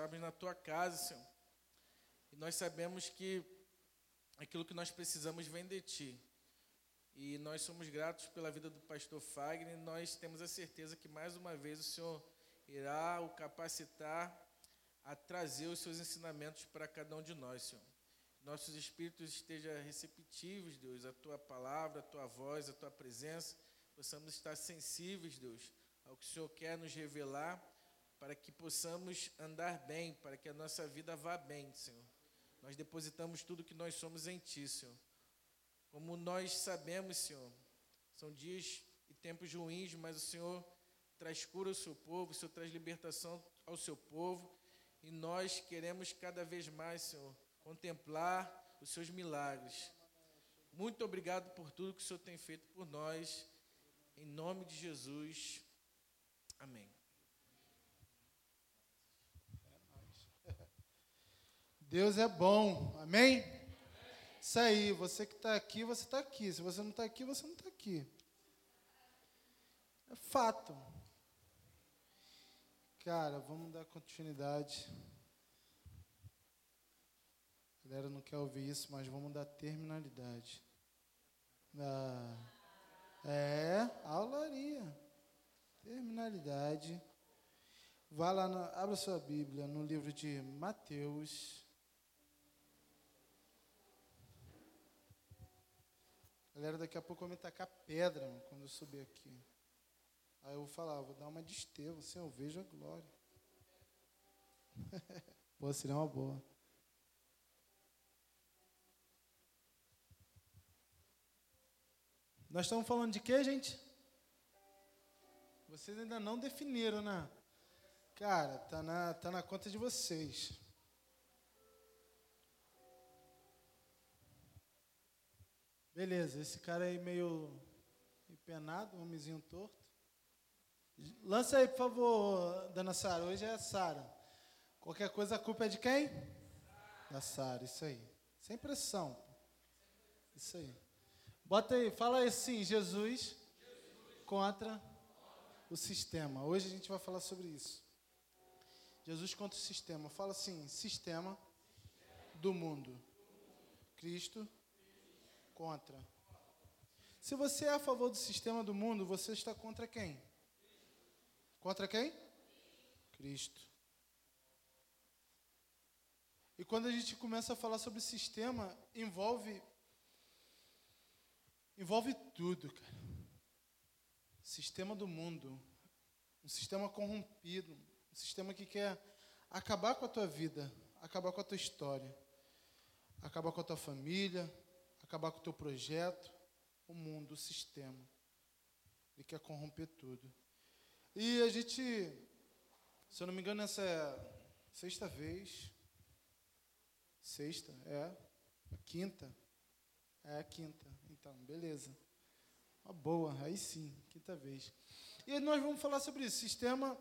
Estamos na tua casa, Senhor. E nós sabemos que aquilo que nós precisamos vem de ti. E nós somos gratos pela vida do pastor Fagner. Nós temos a certeza que mais uma vez o Senhor irá o capacitar a trazer os seus ensinamentos para cada um de nós, Senhor. Nossos espíritos estejam receptivos, Deus, à tua palavra, à tua voz, à tua presença. Possamos estar sensíveis, Deus, ao que o Senhor quer nos revelar, para que possamos andar bem, para que a nossa vida vá bem, Senhor. Nós depositamos tudo que nós somos em Ti, Senhor. Como nós sabemos, Senhor, são dias e tempos ruins, mas o Senhor traz cura ao seu povo, o Senhor traz libertação ao seu povo, e nós queremos cada vez mais, Senhor, contemplar os seus milagres. Muito obrigado por tudo que o Senhor tem feito por nós. Em nome de Jesus. Amém. Deus é bom, amém? Isso aí, você que está aqui, você está aqui. Se você não está aqui, você não está aqui. É fato. Cara, vamos dar continuidade. A galera não quer ouvir isso, mas vamos dar terminalidade. Ah, é, aularia. Terminalidade. Vá lá, abra sua Bíblia no livro de Mateus. Galera, daqui a pouco vou me tacar pedra mano, quando eu subir aqui. Aí eu vou falar, vou dar uma de Estevão, assim eu vejo a glória. Pô, seria uma boa. Nós estamos falando de quê, gente? Vocês ainda não definiram, né? Cara, tá na, tá na conta de vocês. Beleza, esse cara aí meio empenado, homenzinho torto. Lança aí, por favor, dona Sara. Hoje é a Sara. Qualquer coisa, a culpa é de quem? Da Sara, isso aí. Sem pressão. Isso aí. Bota aí, fala assim, Jesus contra o sistema. Hoje a gente vai falar sobre isso. Jesus contra o sistema. Fala assim, sistema do mundo. Cristo contra. Se você é a favor do sistema do mundo, você está contra quem? Contra quem? Cristo. E quando a gente começa a falar sobre sistema, envolve envolve tudo, cara. Sistema do mundo, um sistema corrompido, um sistema que quer acabar com a tua vida, acabar com a tua história, acabar com a tua família, acabar com o teu projeto, o mundo, o sistema. Ele quer corromper tudo. E a gente, se eu não me engano, essa é sexta vez. Sexta, é. Quinta. É a quinta. Então, beleza. Uma boa, aí sim, quinta vez. E nós vamos falar sobre isso, sistema,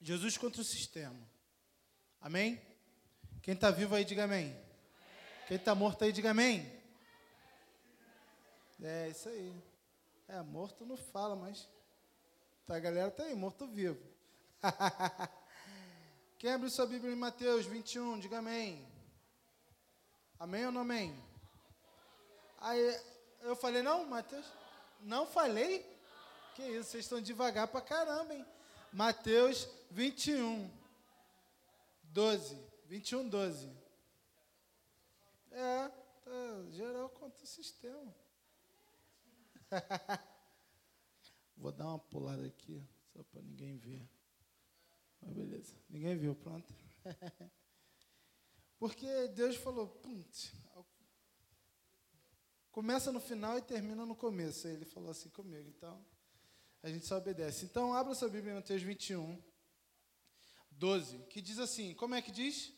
Jesus contra o sistema. Amém? Quem está vivo aí, diga amém. Quem está morto aí, diga amém. É, isso aí. É, morto não fala, mas tá, a galera tá aí, morto-vivo. Quem abre sua Bíblia em Mateus 21, diga amém. Amém ou não amém? Aí, eu falei, não, Mateus? Não falei? Que isso, vocês estão devagar pra caramba, hein? Mateus 21, 12. 21, 12. É, tá geral contra o sistema. Vou dar uma pulada aqui, só para ninguém ver. Mas beleza, ninguém viu, pronto. Porque Deus falou, começa no final e termina no começo. Aí ele falou assim comigo, então a gente só obedece. Então abra sua Bíblia em Mateus 21, 12, que diz assim, como é que diz?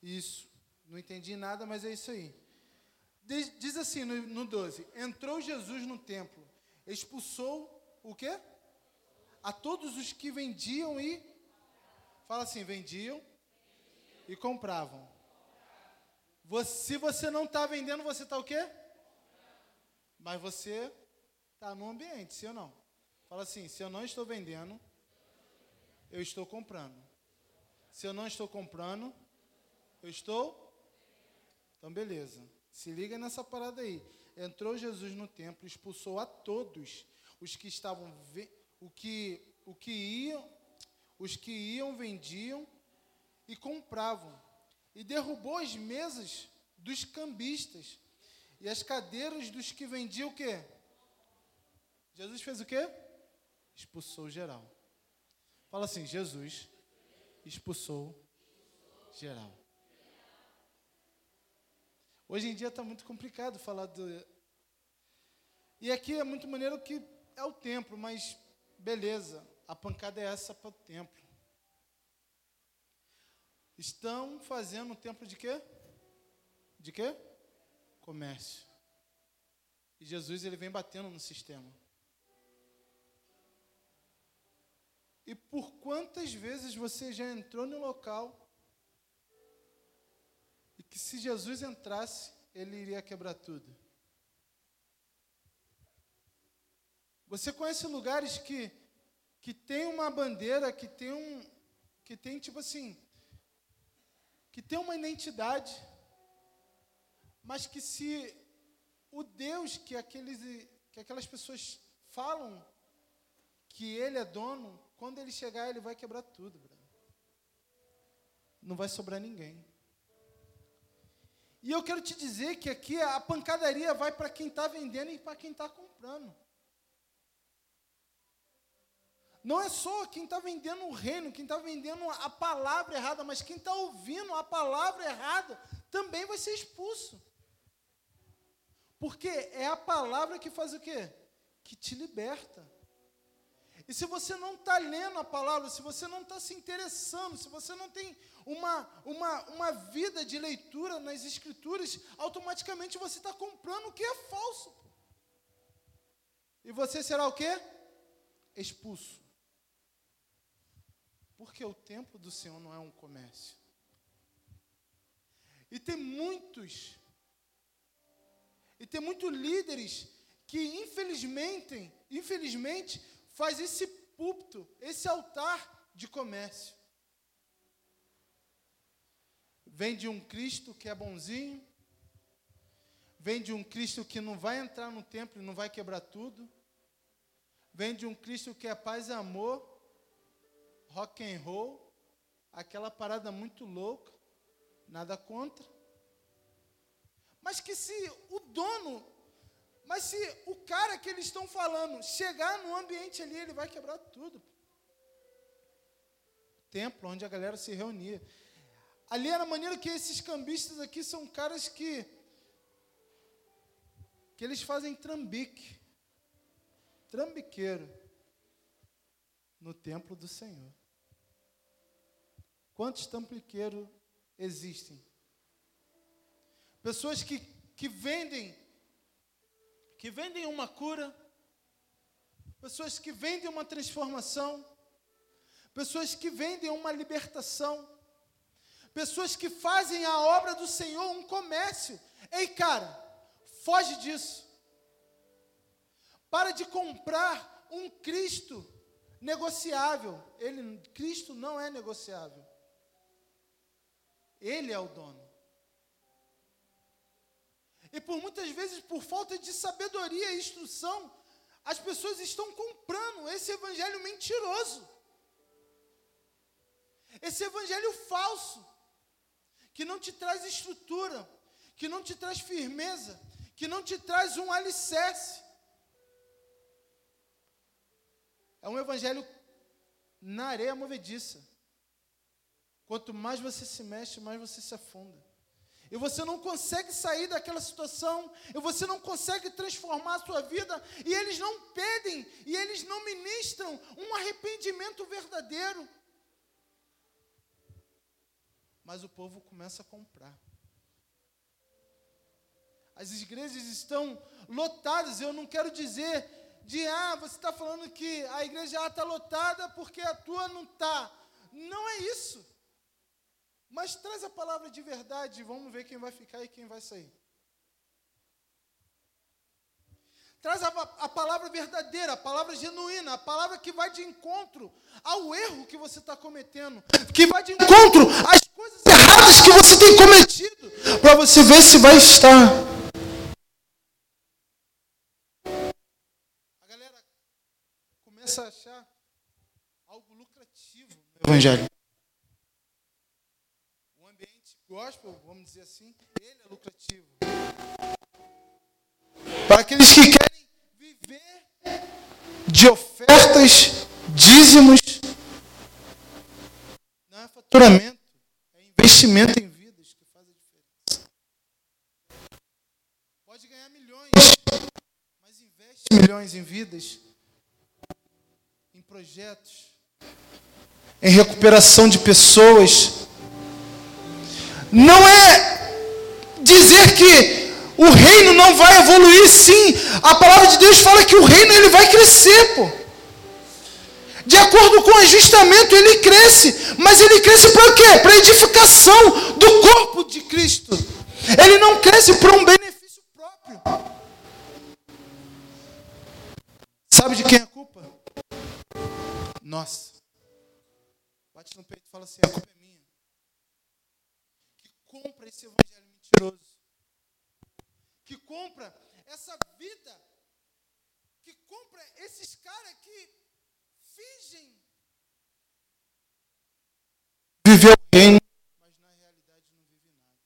Isso, não entendi nada, mas é isso aí. Diz, assim no, no 12: Entrou Jesus no templo, expulsou o quê? A todos os que vendiam e. Fala assim: vendiam e compravam. Você, se você não está vendendo, você está o quê? Mas você está no ambiente, sim ou não? Fala assim: se eu não estou vendendo, eu estou comprando. Se eu não estou comprando, eu estou. Então, beleza. Se liga nessa parada aí. Entrou Jesus no templo, expulsou a todos os que estavam o que o que iam, os que iam vendiam e compravam e derrubou as mesas dos cambistas e as cadeiras dos que vendiam o quê? Jesus fez o quê? Expulsou geral. Fala assim, Jesus expulsou geral. Hoje em dia está muito complicado falar do. E aqui é muito maneiro que é o templo, mas beleza, a pancada é essa para o templo. Estão fazendo um templo de quê? De quê? Comércio. E Jesus ele vem batendo no sistema. E por quantas vezes você já entrou no local que se Jesus entrasse, ele iria quebrar tudo? Você conhece lugares que que tem uma bandeira, que tem um que tem tipo assim, que tem uma identidade, mas que se o Deus que aqueles que aquelas pessoas falam que ele é dono, quando ele chegar, ele vai quebrar tudo. Não vai sobrar ninguém. E eu quero te dizer que aqui a pancadaria vai para quem está vendendo e para quem está comprando. Não é só quem está vendendo o reino, quem está vendendo a palavra errada, mas quem está ouvindo a palavra errada também vai ser expulso. Porque é a palavra que faz o quê? Que te liberta. E se você não está lendo a palavra, se você não está se interessando, se você não tem uma, uma, uma vida de leitura nas escrituras, automaticamente você está comprando o que é falso. E você será o quê? Expulso. Porque o templo do Senhor não é um comércio. E tem muitos, e tem muitos líderes que infelizmente, infelizmente, faz esse púlpito, esse altar de comércio. Vem de um Cristo que é bonzinho, vem de um Cristo que não vai entrar no templo e não vai quebrar tudo, vem de um Cristo que é paz e amor, rock and roll, aquela parada muito louca, nada contra. Mas que se o dono mas se o cara que eles estão falando chegar no ambiente ali, ele vai quebrar tudo. Templo, onde a galera se reunia. Ali era a maneira que esses cambistas aqui são caras que que eles fazem trambique. Trambiqueiro no templo do Senhor. Quantos trambiqueiros existem? Pessoas que, que vendem que vendem uma cura, pessoas que vendem uma transformação, pessoas que vendem uma libertação, pessoas que fazem a obra do Senhor um comércio. Ei, cara, foge disso. Para de comprar um Cristo negociável. Ele, Cristo não é negociável. Ele é o dono. E por muitas vezes, por falta de sabedoria e instrução, as pessoas estão comprando esse evangelho mentiroso. Esse evangelho falso, que não te traz estrutura, que não te traz firmeza, que não te traz um alicerce. É um evangelho na areia movediça. Quanto mais você se mexe, mais você se afunda e você não consegue sair daquela situação, e você não consegue transformar a sua vida, e eles não pedem, e eles não ministram um arrependimento verdadeiro. Mas o povo começa a comprar. As igrejas estão lotadas, eu não quero dizer de, ah, você está falando que a igreja está lotada porque a tua não está. Não é isso. Mas traz a palavra de verdade, vamos ver quem vai ficar e quem vai sair. Traz a, a, palavra verdadeira, a palavra genuína, a palavra que vai de encontro ao erro que você está cometendo, que vai de encontro às coisas erradas que você tem cometido, para você ver se vai estar. A galera começa a achar algo lucrativo no Evangelho. Para aqueles que querem de ofertas, dízimos. Não é faturamento, é investimento em vidas que faz a diferença. Pode ganhar milhões, mas investe milhões em vidas, em projetos, em recuperação de pessoas. Não é dizer que o reino não vai evoluir, sim. A palavra de Deus fala que o reino ele vai crescer, pô. De acordo com o ajustamento, ele cresce. Mas ele cresce para quê? Para edificação do corpo de Cristo. Ele não cresce para um benefício próprio. Sabe de quem é a culpa? Nossa. Bate no peito e fala assim: a culpa é minha. Que compra esse evangelho mentiroso que compra essa vida, que compra esses caras que fingem viver o reino, mas na realidade não vive nada.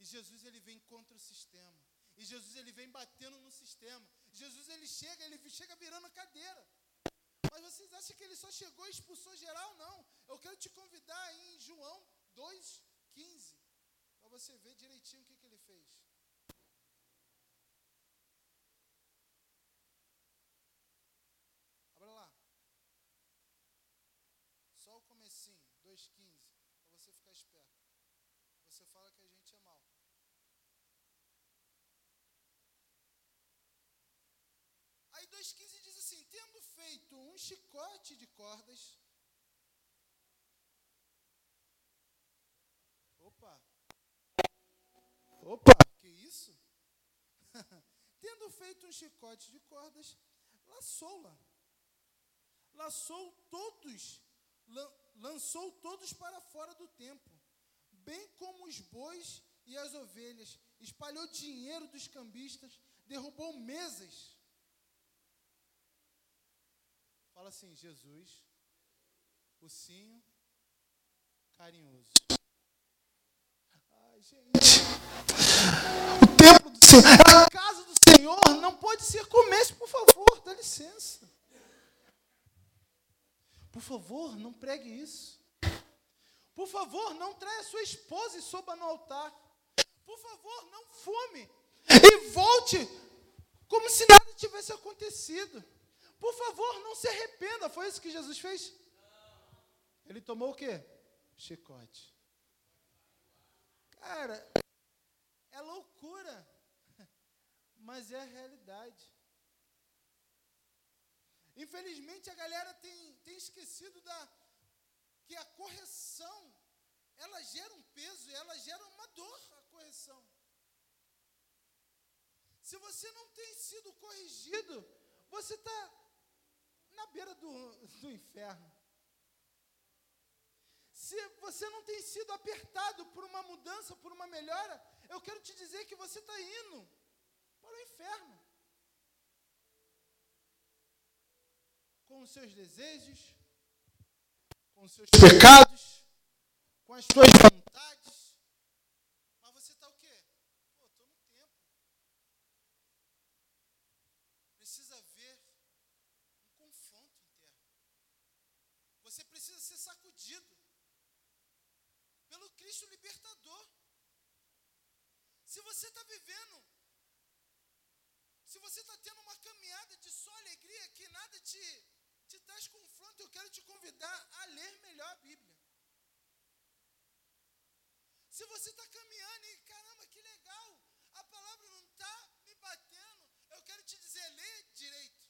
E Jesus ele vem contra o sistema. E Jesus ele vem batendo no sistema. Jesus ele chega, ele chega virando a cadeira. Mas vocês acham que ele só chegou e expulsou geral? Não. Eu quero te convidar aí em João 2,15 para você ver direitinho o que, que ele fez. Abra lá. Só o comecinho, 2,15, para você ficar esperto. Você fala que a gente é mal. Aí 2,15 diz assim: tendo feito um chicote de cordas. Opa! Opa, que isso? Tendo feito um chicote de cordas, laçou-la. Laçou todos, lançou todos para fora do templo, bem como os bois e as ovelhas, espalhou dinheiro dos cambistas, derrubou mesas. Fala assim, Jesus, ursinho carinhoso gente. O templo do Senhor, a casa do Senhor não pode ser comércio, por favor, dá licença. Por favor, não pregue isso. Por favor, não traia sua esposa e soba no altar. Por favor, não fume. E volte como se nada tivesse acontecido. Por favor, não se arrependa. Foi isso que Jesus fez? Ele tomou o quê? Chicote. Cara, é loucura, mas é a realidade. Infelizmente a galera tem, tem esquecido da que a correção ela gera um peso, ela gera uma dor a correção. Se você não tem sido corrigido, você está na beira do, do inferno. Se você não tem sido apertado por uma mudança, por uma melhora, eu quero te dizer que você está indo para o inferno. Com os seus desejos, com os seus pecados, com as suas vontades. Mas você está o quê? Pô, estou no tempo. Precisa haver um confronto interno. Você precisa ser sacudido pelo Cristo libertador. Se você está vivendo, se você está tendo uma caminhada de só alegria, que nada te, te traz confronto, eu quero te convidar a ler melhor a Bíblia. Se você está caminhando e, caramba, que legal, a palavra não está me batendo, eu quero te dizer, lê direito.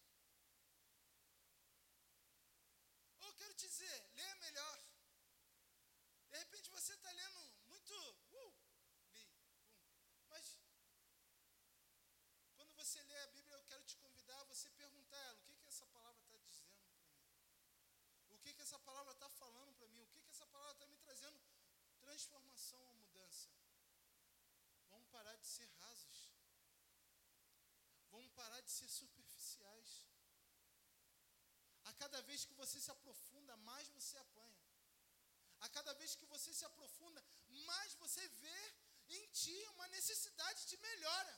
Eu quero te dizer, lê melhor. De repente você está lendo muito, uh, li, pum. Mas quando você perguntar a ela, o que, que essa palavra está dizendo para mim? O que, que essa palavra está falando para mim? O que, que essa palavra está me trazendo? Transformação ou mudança. Vamos parar de ser rasos. Vamos parar de ser superficiais. A cada vez que você se aprofunda, mais você apanha. A cada vez que você se aprofunda, mais você vê em ti uma necessidade de melhora.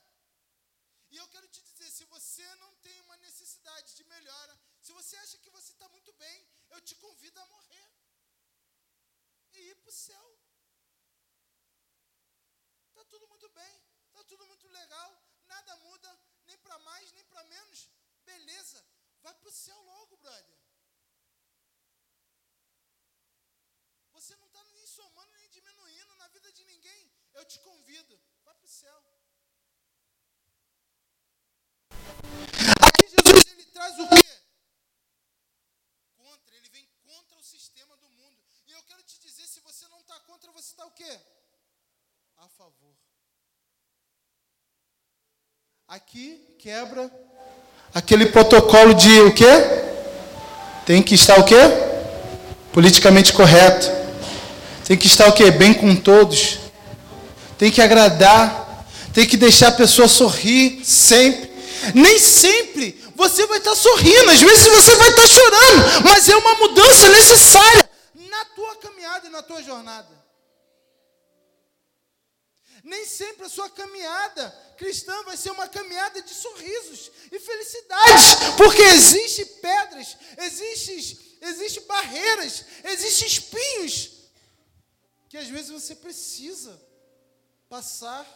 E eu quero te dizer, se você não tem uma necessidade de melhora, se você acha que você está muito bem, eu te convido a morrer e ir para o céu. Está tudo muito bem, está tudo muito legal, nada muda, nem para mais, nem para menos. Beleza, vai para o céu logo, brother. Você não está nem somando nem diminuindo na vida de ninguém. Eu te convido, vai para o céu. Aqui Jesus ele traz o quê? Contra, ele vem contra o sistema do mundo. E eu quero te dizer, se você não está contra, você está o quê? A favor. Aqui quebra aquele protocolo de o quê? Tem que estar o quê? Politicamente correto. Tem que estar o quê? Bem com todos. Tem que agradar. Tem que deixar a pessoa sorrir sempre. Nem sempre você vai estar sorrindo, às vezes você vai estar chorando, mas é uma mudança necessária na tua caminhada e na tua jornada. Nem sempre a sua caminhada cristã vai ser uma caminhada de sorrisos e felicidades, porque existem pedras, existem existe barreiras, existem espinhos que às vezes você precisa passar.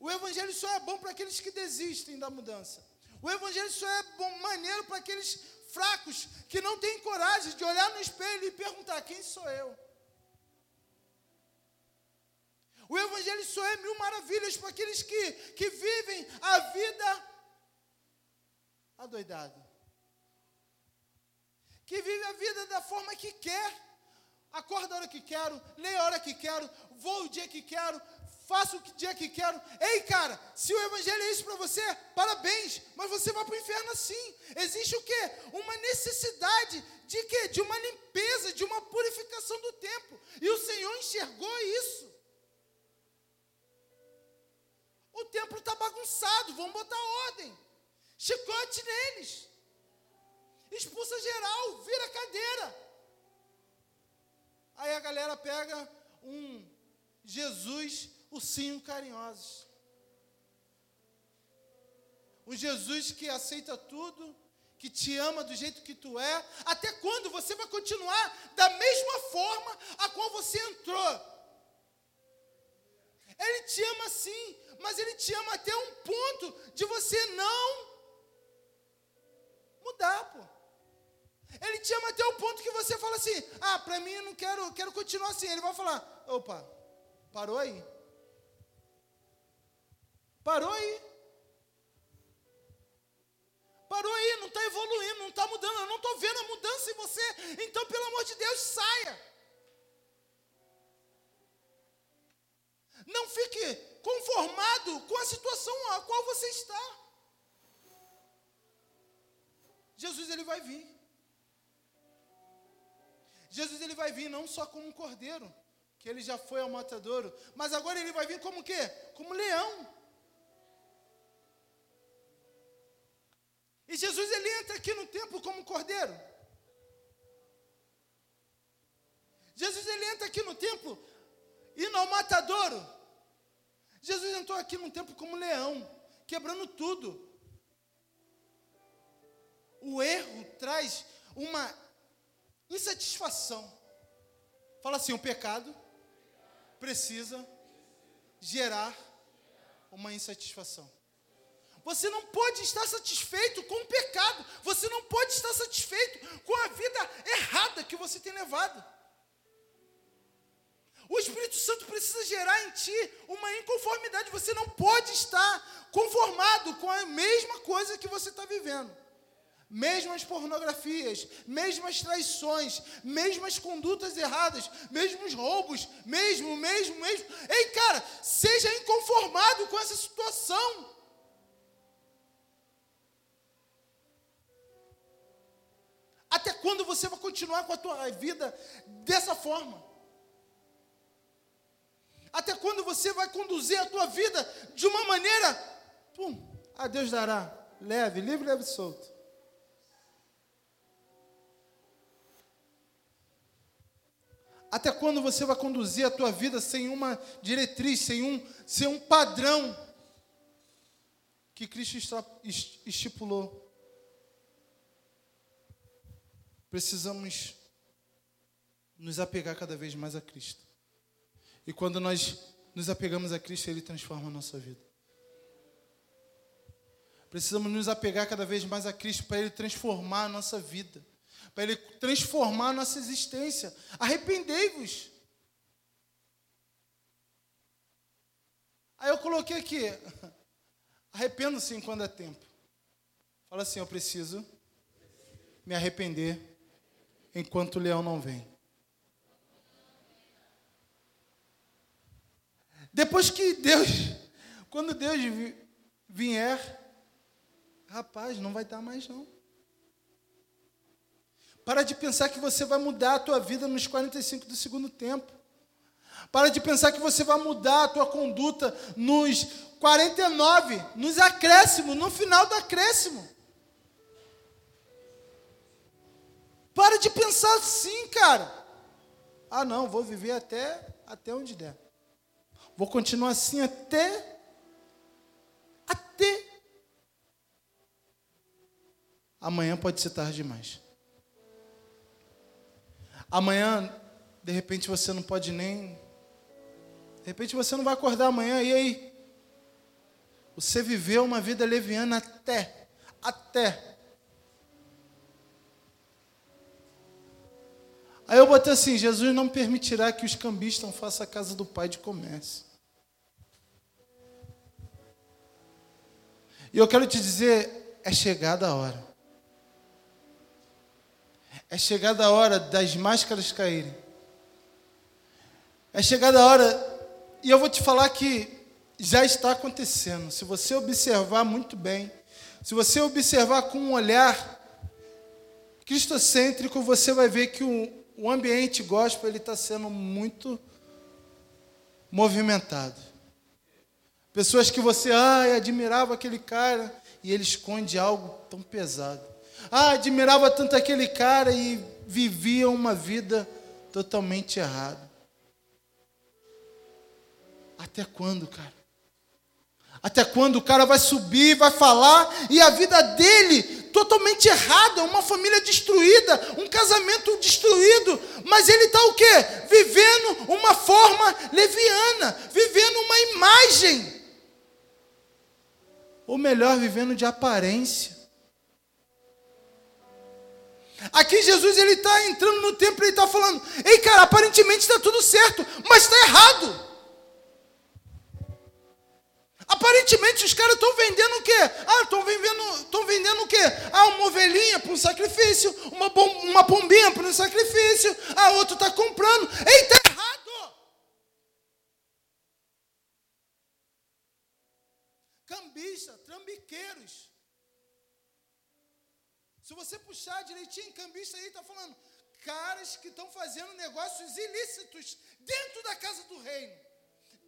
O evangelho só é bom para aqueles que desistem da mudança. O evangelho só é bom, maneiro para aqueles fracos que não têm coragem de olhar no espelho e perguntar: quem sou eu? O Evangelho só é mil maravilhas para aqueles que, que vivem a vida adoidado. Que vive a vida da forma que quer. Acorda a hora que quero, leio a hora que quero, vou o dia que quero, faço o dia que quero. Ei, cara, se o evangelho é isso para você, parabéns, mas você vai para o inferno assim. Existe o quê? Uma necessidade de quê? De uma limpeza, de uma purificação do tempo. E o Senhor enxergou isso. O templo está bagunçado, vamos botar ordem. Chicote neles. Expulsa geral, vira cadeira. Aí a galera pega um Jesus, ursinho carinhosos. Um Jesus que aceita tudo, que te ama do jeito que tu é. Até quando você vai continuar da mesma forma a qual você entrou? Ele te ama sim, mas ele te ama até um ponto de você não mudar, pô. Ele te ama até o ponto que você fala assim: "Ah, para mim eu não quero, quero continuar assim". Ele vai falar: "Opa, parou aí". Parou aí. Parou aí, não está evoluindo, não está mudando, eu não estou vendo a mudança em você. Então, pelo amor de Deus, saia. Não fique conformado com a situação a qual você está. Jesus ele vai vir. Jesus ele vai vir não só como um cordeiro, que ele já foi ao matadouro, mas agora ele vai vir como quê? Como leão. E Jesus ele entra aqui no templo como cordeiro. Jesus ele entra aqui no templo e no matadouro. Jesus entrou aqui no templo como leão, quebrando tudo. O erro traz uma insatisfação. Fala assim: o pecado precisa gerar uma insatisfação. Você não pode estar satisfeito com o pecado. Você não pode estar satisfeito com a vida errada que você tem levado. O Espírito Santo precisa gerar em ti uma inconformidade. Você não pode estar conformado com a mesma coisa que você está vivendo. Mesmas pornografias, mesmas traições, mesmas condutas erradas, mesmos roubos, mesmo, mesmo, mesmo. Ei, cara, seja inconformado com essa situação. Até quando você vai continuar com a tua vida dessa forma? Até quando você vai conduzir a tua vida de uma maneira, pum, a Deus dará, leve, livre, leve, solto. Até quando você vai conduzir a tua vida sem uma diretriz, sem um, sem um padrão que Cristo estipulou? Precisamos nos apegar cada vez mais a Cristo. E quando nós nos apegamos a Cristo, Ele transforma a nossa vida. Precisamos nos apegar cada vez mais a Cristo para Ele transformar a nossa vida para Ele transformar a nossa existência. Arrependei-vos. Aí eu coloquei aqui, arrependo-se enquanto é tempo. Fala assim, eu preciso me arrepender enquanto o leão não vem. Depois que Deus, quando Deus vier, rapaz, não vai dar mais não. Para de pensar que você vai mudar a tua vida nos 45 do segundo tempo. Para de pensar que você vai mudar a tua conduta nos 49, nos acréscimos, no final do acréscimo. Para de pensar assim, cara. Ah, não, vou viver até até onde der. Vou continuar assim até até amanhã pode ser tarde demais. Amanhã, de repente, você não pode nem. De repente você não vai acordar amanhã, e aí? Você viveu uma vida leviana até, até. Aí eu botei assim: Jesus não permitirá que os cambistas façam a casa do Pai de comércio. E eu quero te dizer: é chegada a hora. É chegada a hora das máscaras caírem. É chegada a hora, e eu vou te falar que já está acontecendo. Se você observar muito bem, se você observar com um olhar cristocêntrico, você vai ver que o, o ambiente gospel está sendo muito movimentado. Pessoas que você ai, admirava aquele cara e ele esconde algo tão pesado. Ah, admirava tanto aquele cara e vivia uma vida totalmente errada. Até quando, cara? Até quando o cara vai subir, vai falar e a vida dele totalmente errada, uma família destruída, um casamento destruído, mas ele está o quê? Vivendo uma forma leviana, vivendo uma imagem. Ou melhor, vivendo de aparência. Aqui Jesus ele está entrando no templo e está falando: Ei, cara, aparentemente está tudo certo, mas está errado. Aparentemente os caras estão vendendo o quê? Ah, estão vendendo, estão vendendo o quê? Ah, uma ovelhinha para um sacrifício, uma, bom, uma pombinha para um sacrifício, ah, outro está comprando. Ei, está errado. Cambista, trambiqueiros. Se você puxar direitinho, cambista aí está falando, caras que estão fazendo negócios ilícitos dentro da casa do reino,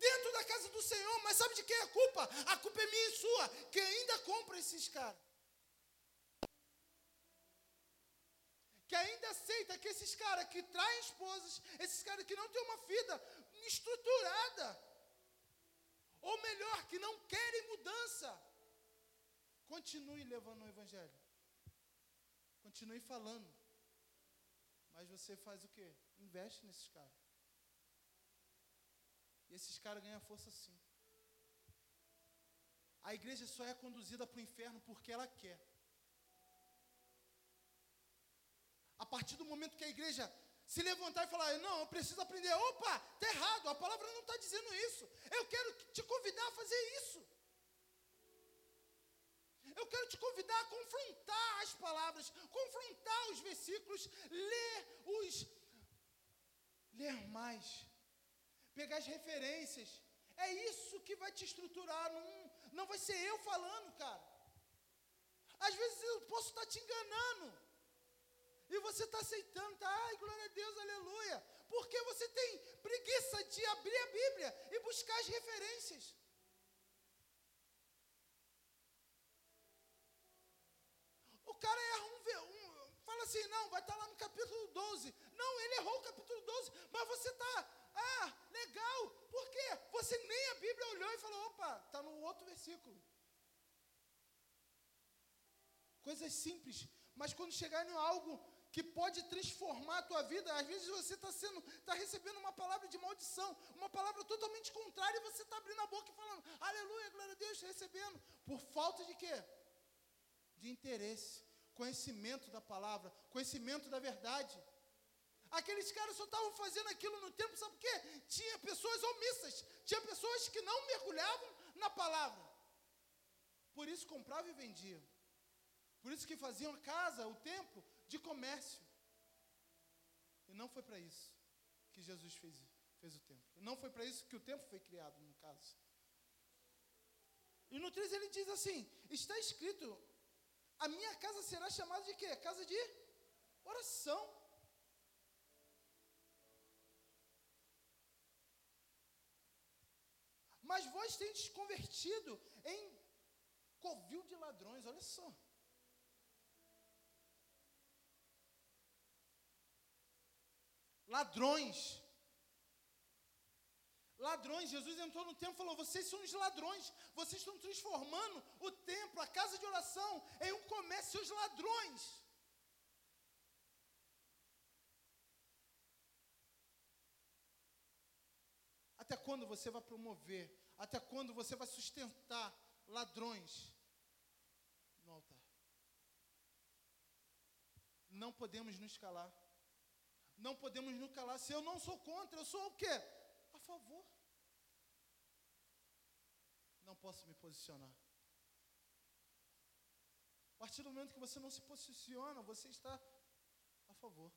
dentro da casa do Senhor, mas sabe de quem é a culpa? A culpa é minha e sua, que ainda compra esses caras. Que ainda aceita que esses caras que traem esposas, esses caras que não têm uma vida estruturada, ou melhor, que não querem mudança, continue levando o Evangelho. Continue falando. Mas você faz o quê? Investe nesses caras. E esses caras ganham força sim. A igreja só é conduzida para o inferno porque ela quer. A partir do momento que a igreja se levantar e falar, não, eu preciso aprender, opa, está errado, a palavra não está dizendo isso. Eu quero te convidar a fazer isso. Eu quero te convidar a confrontar as palavras, confrontar os versículos, ler os. ler mais, pegar as referências. É isso que vai te estruturar. Não, não vai ser eu falando, cara. Às vezes eu posso estar te enganando. E você está aceitando, tá? Ai, glória a Deus, aleluia. Porque você tem preguiça de abrir a Bíblia e buscar as referências. O cara erra um, um fala assim, não, vai estar tá lá no capítulo 12. Não, ele errou o capítulo 12, mas você está, ah, legal. Por quê? Você nem a Bíblia olhou e falou, opa, está no outro versículo. Coisas simples, mas quando chegar em algo que pode transformar a tua vida. Às vezes você está sendo, está recebendo uma palavra de maldição, uma palavra totalmente contrária, e você está abrindo a boca e falando, aleluia, glória a Deus, recebendo. Por falta de quê? De interesse, conhecimento da palavra, conhecimento da verdade. Aqueles caras só estavam fazendo aquilo no tempo, sabe por quê? Tinha pessoas omissas, tinha pessoas que não mergulhavam na palavra. Por isso compravam e vendiam. Por isso que faziam a casa, o templo, de comércio. E não foi para isso que Jesus fez, fez o templo. Não foi para isso que o templo foi criado, no caso. E no 3 ele diz assim: está escrito, a minha casa será chamada de quê? Casa de oração. Mas vós tendes convertido em covil de ladrões, olha só. Ladrões. Ladrões, Jesus entrou no templo e falou: Vocês são os ladrões, vocês estão transformando o templo, a casa de oração, em um comércio, os ladrões. Até quando você vai promover, até quando você vai sustentar ladrões no altar? Não podemos nos calar não podemos nos calar. Se eu não sou contra, eu sou o quê? A favor. Não posso me posicionar. A partir do momento que você não se posiciona, você está a favor.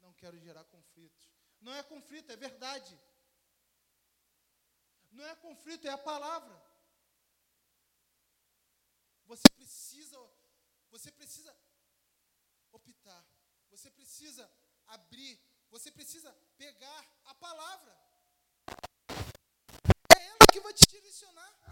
Não quero gerar conflitos. Não é conflito, é verdade. Não é conflito, é a palavra. Você precisa, você precisa optar. Você precisa abrir, você precisa pegar a palavra. É ela que vai te direcionar.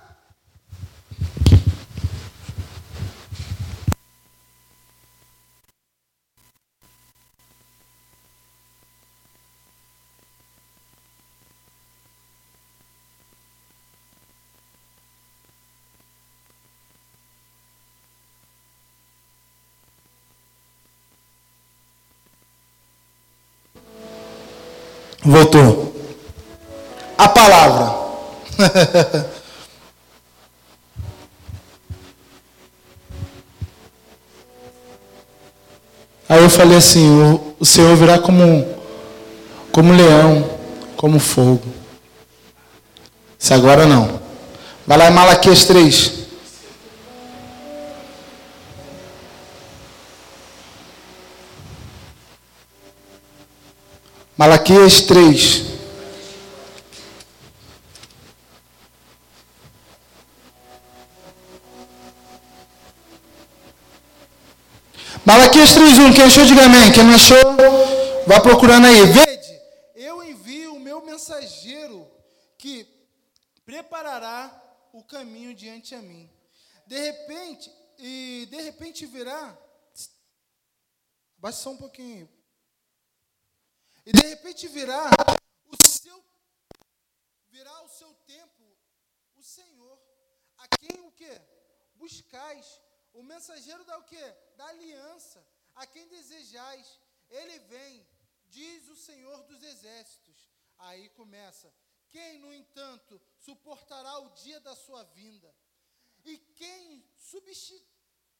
Voltou. A palavra. Aí eu falei assim: o, o Senhor virá como, como leão, como fogo. Se agora não. Vai lá em Malaquias 3. Malaquias 3. Malaquias 3.1, quem achou, diga amém. Quem não achou, vá procurando aí. Vede, eu envio o meu mensageiro que preparará o caminho diante a mim. De repente, e de repente virá. Baixa só um pouquinho. E de repente virá o seu virá o seu tempo o Senhor, a quem o que? Buscais. O mensageiro da o que? Da aliança, a quem desejais. Ele vem, diz o Senhor dos exércitos. Aí começa. Quem, no entanto, suportará o dia da sua vinda? E quem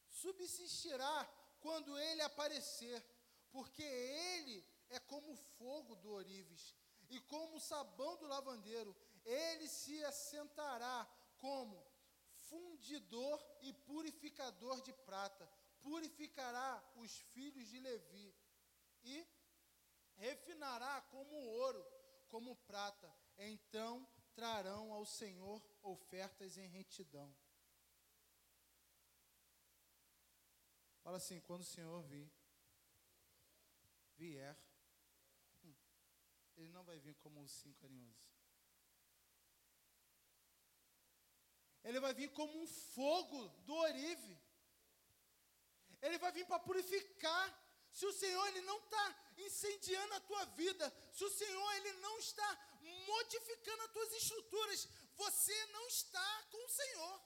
subsistirá quando ele aparecer? Porque ele é como o fogo do orives e como o sabão do lavandeiro. Ele se assentará como fundidor e purificador de prata. Purificará os filhos de Levi e refinará como ouro, como prata. Então trarão ao Senhor ofertas em retidão. Fala assim, quando o Senhor vir, vier, ele não vai vir como um sim carinhoso. Ele vai vir como um fogo do orive. Ele vai vir para purificar. Se o Senhor ele não está incendiando a tua vida, se o Senhor ele não está modificando as tuas estruturas, você não está com o Senhor.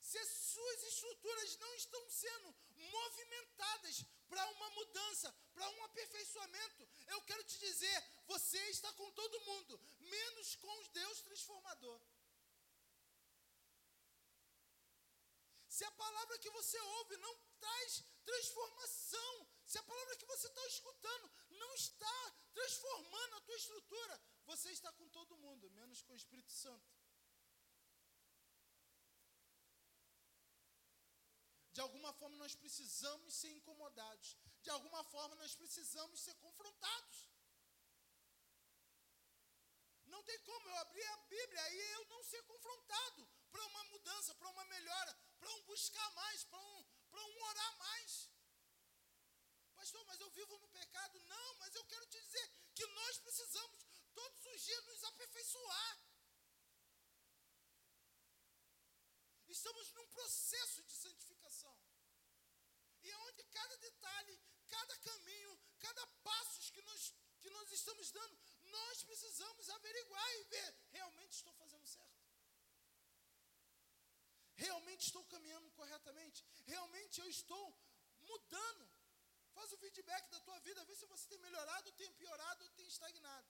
Se as suas estruturas não estão sendo movimentadas para uma mudança, para um aperfeiçoamento, eu quero te dizer, você está com todo mundo, menos com Deus transformador. Se a palavra que você ouve não traz transformação, se a palavra que você está escutando não está transformando a tua estrutura, você está com todo mundo, menos com o Espírito Santo. De alguma forma nós precisamos ser incomodados. De alguma forma nós precisamos ser confrontados. Não tem como eu abrir a Bíblia e eu não ser confrontado para uma mudança, para uma melhora, para um buscar mais, para um, um orar mais. Pastor, mas eu vivo no pecado. Não, mas eu quero te dizer que nós precisamos todos os dias nos aperfeiçoar. Estamos num processo de santificação. E é onde cada detalhe, cada caminho, cada passo que nós, que nós estamos dando, nós precisamos averiguar e ver: realmente estou fazendo certo? Realmente estou caminhando corretamente? Realmente eu estou mudando? Faz o feedback da tua vida, vê se você tem melhorado, tem piorado ou tem estagnado.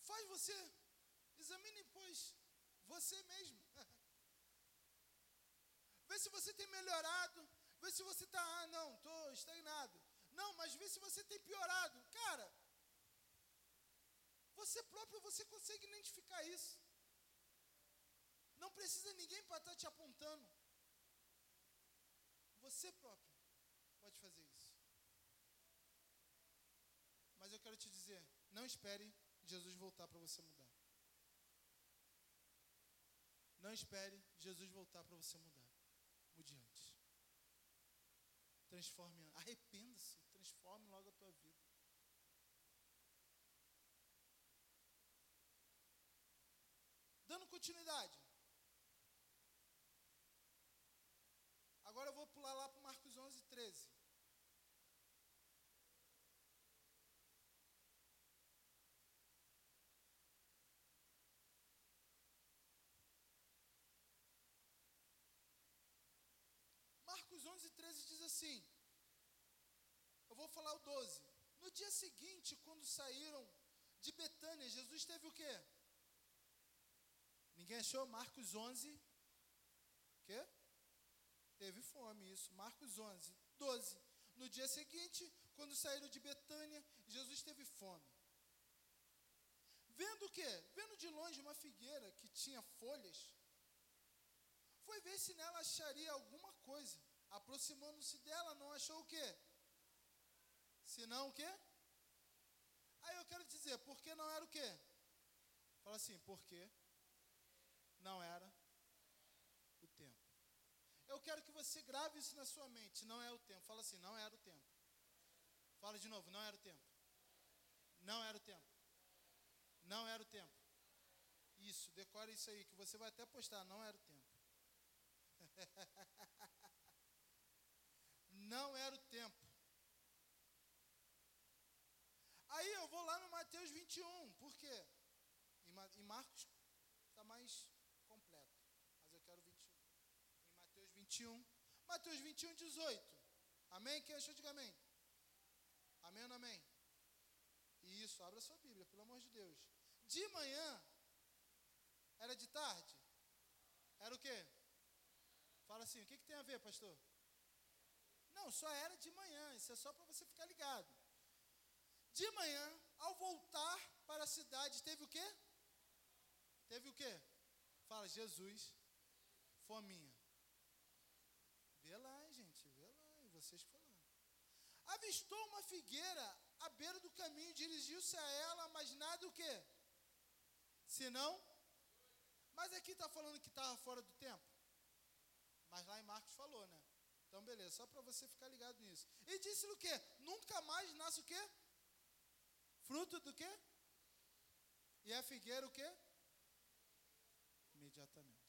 Faz você Examine, pois, você mesmo. Vê se você tem melhorado. Vê se você está, ah, não, estou estagnado. Não, mas vê se você tem piorado. Cara, você próprio, você consegue identificar isso. Não precisa ninguém para estar tá te apontando. Você próprio pode fazer isso. Mas eu quero te dizer, não espere Jesus voltar para você mudar. Não espere Jesus voltar para você mudar. Mude antes. Transforme, arrependa-se, transforme logo a tua vida. Dando continuidade. Agora eu vou pular lá para Marcos 11, 13. Marcos 11, 13 diz assim: Eu vou falar o 12. No dia seguinte, quando saíram de Betânia, Jesus teve o quê? Ninguém achou? Marcos 11. Quê? Teve fome, isso. Marcos 11, 12. No dia seguinte, quando saíram de Betânia, Jesus teve fome. Vendo o quê? Vendo de longe uma figueira que tinha folhas, foi ver se nela acharia alguma coisa. Aproximando-se dela, não achou o quê? Senão o quê? Aí eu quero dizer, por que não era o quê? Fala assim, por que não era o tempo? Eu quero que você grave isso na sua mente, não é o tempo. Fala assim, não era o tempo. Fala de novo, não era o tempo. Não era o tempo. Não era o tempo. Isso, decore isso aí, que você vai até postar, não era o tempo. não era o tempo. Aí eu vou lá no Mateus 21, por quê? Em Marcos está mais completo, mas eu quero 21. Em Mateus 21, Mateus 21, 18. Amém? Quem achou, diga amém. Amém ou não amém? Isso, abra sua Bíblia, pelo amor de Deus. De manhã, era de tarde? Era o quê? Fala assim, o que, que tem a ver, pastor? Não, só era de manhã, isso é só para você ficar ligado. De manhã, ao voltar para a cidade, teve o quê? Teve o quê? Fala, Jesus, fominha. Vê lá, gente, vê lá, e vocês falando. Avistou uma figueira à beira do caminho, dirigiu-se a ela, mas nada o quê? Senão, Mas aqui está falando que estava fora do tempo. Mas lá em Marcos falou, né? Então, beleza, só para você ficar ligado nisso. E disse o quê? Nunca mais nasce o quê? Fruto do quê? E a figueira o quê? Imediatamente.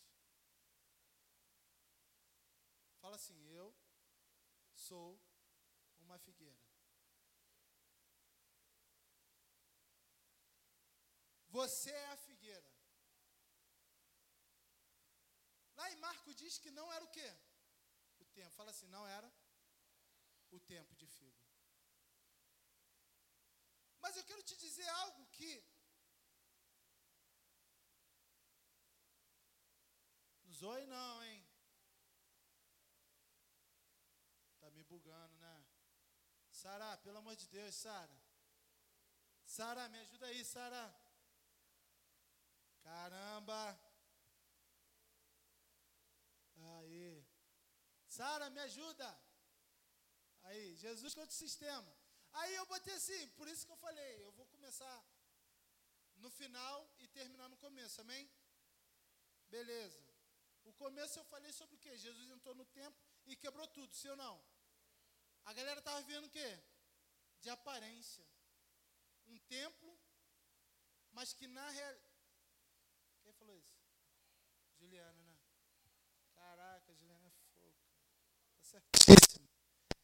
Fala assim, eu sou uma figueira. Você é a figueira. Lá em Marco diz que não era o quê? Tempo. Fala assim, não era o tempo de figo. Mas eu quero te dizer algo que Não zoe não, hein? Tá me bugando, né? Sara, pelo amor de Deus, Sara. Sara, me ajuda aí, Sara. Caramba. Aí. Sara, me ajuda. Aí, Jesus contra o sistema. Aí eu botei assim, por isso que eu falei, eu vou começar no final e terminar no começo, amém? Beleza. O começo eu falei sobre o que? Jesus entrou no templo e quebrou tudo, sim ou não? A galera estava vendo o quê? De aparência. Um templo, mas que na realidade. Quem falou isso? Juliana, né? Caraca, Juliana é fogo. Tá certíssimo.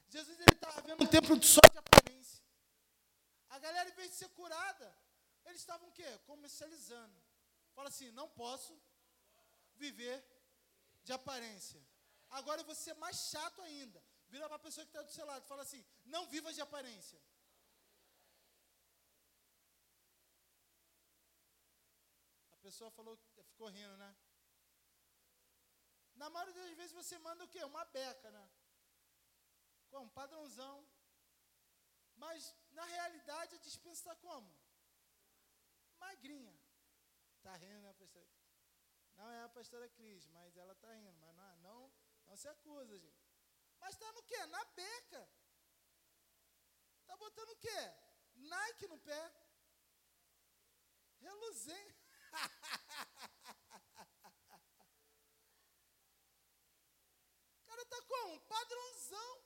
Jesus estava vendo um templo só de aparência. A galera, em vez de ser curada, eles estavam o quê? Comercializando. Fala assim, não posso viver de aparência. Agora eu vou ser mais chato ainda. Vira para a pessoa que está do seu lado. Fala assim, não viva de aparência. A pessoa falou, ficou rindo, né? Na maioria das vezes você manda o quê? Uma beca, né? Como? Padrãozão. Mas, na realidade, a dispensa está como? Magrinha. Está rindo, né, pastora? Não é a pastora Cris, mas ela está rindo. Mas não, não, não se acusa, gente. Mas está no quê? Na beca. Está botando o quê? Nike no pé. Reluzente. o cara está como? Padrãozão.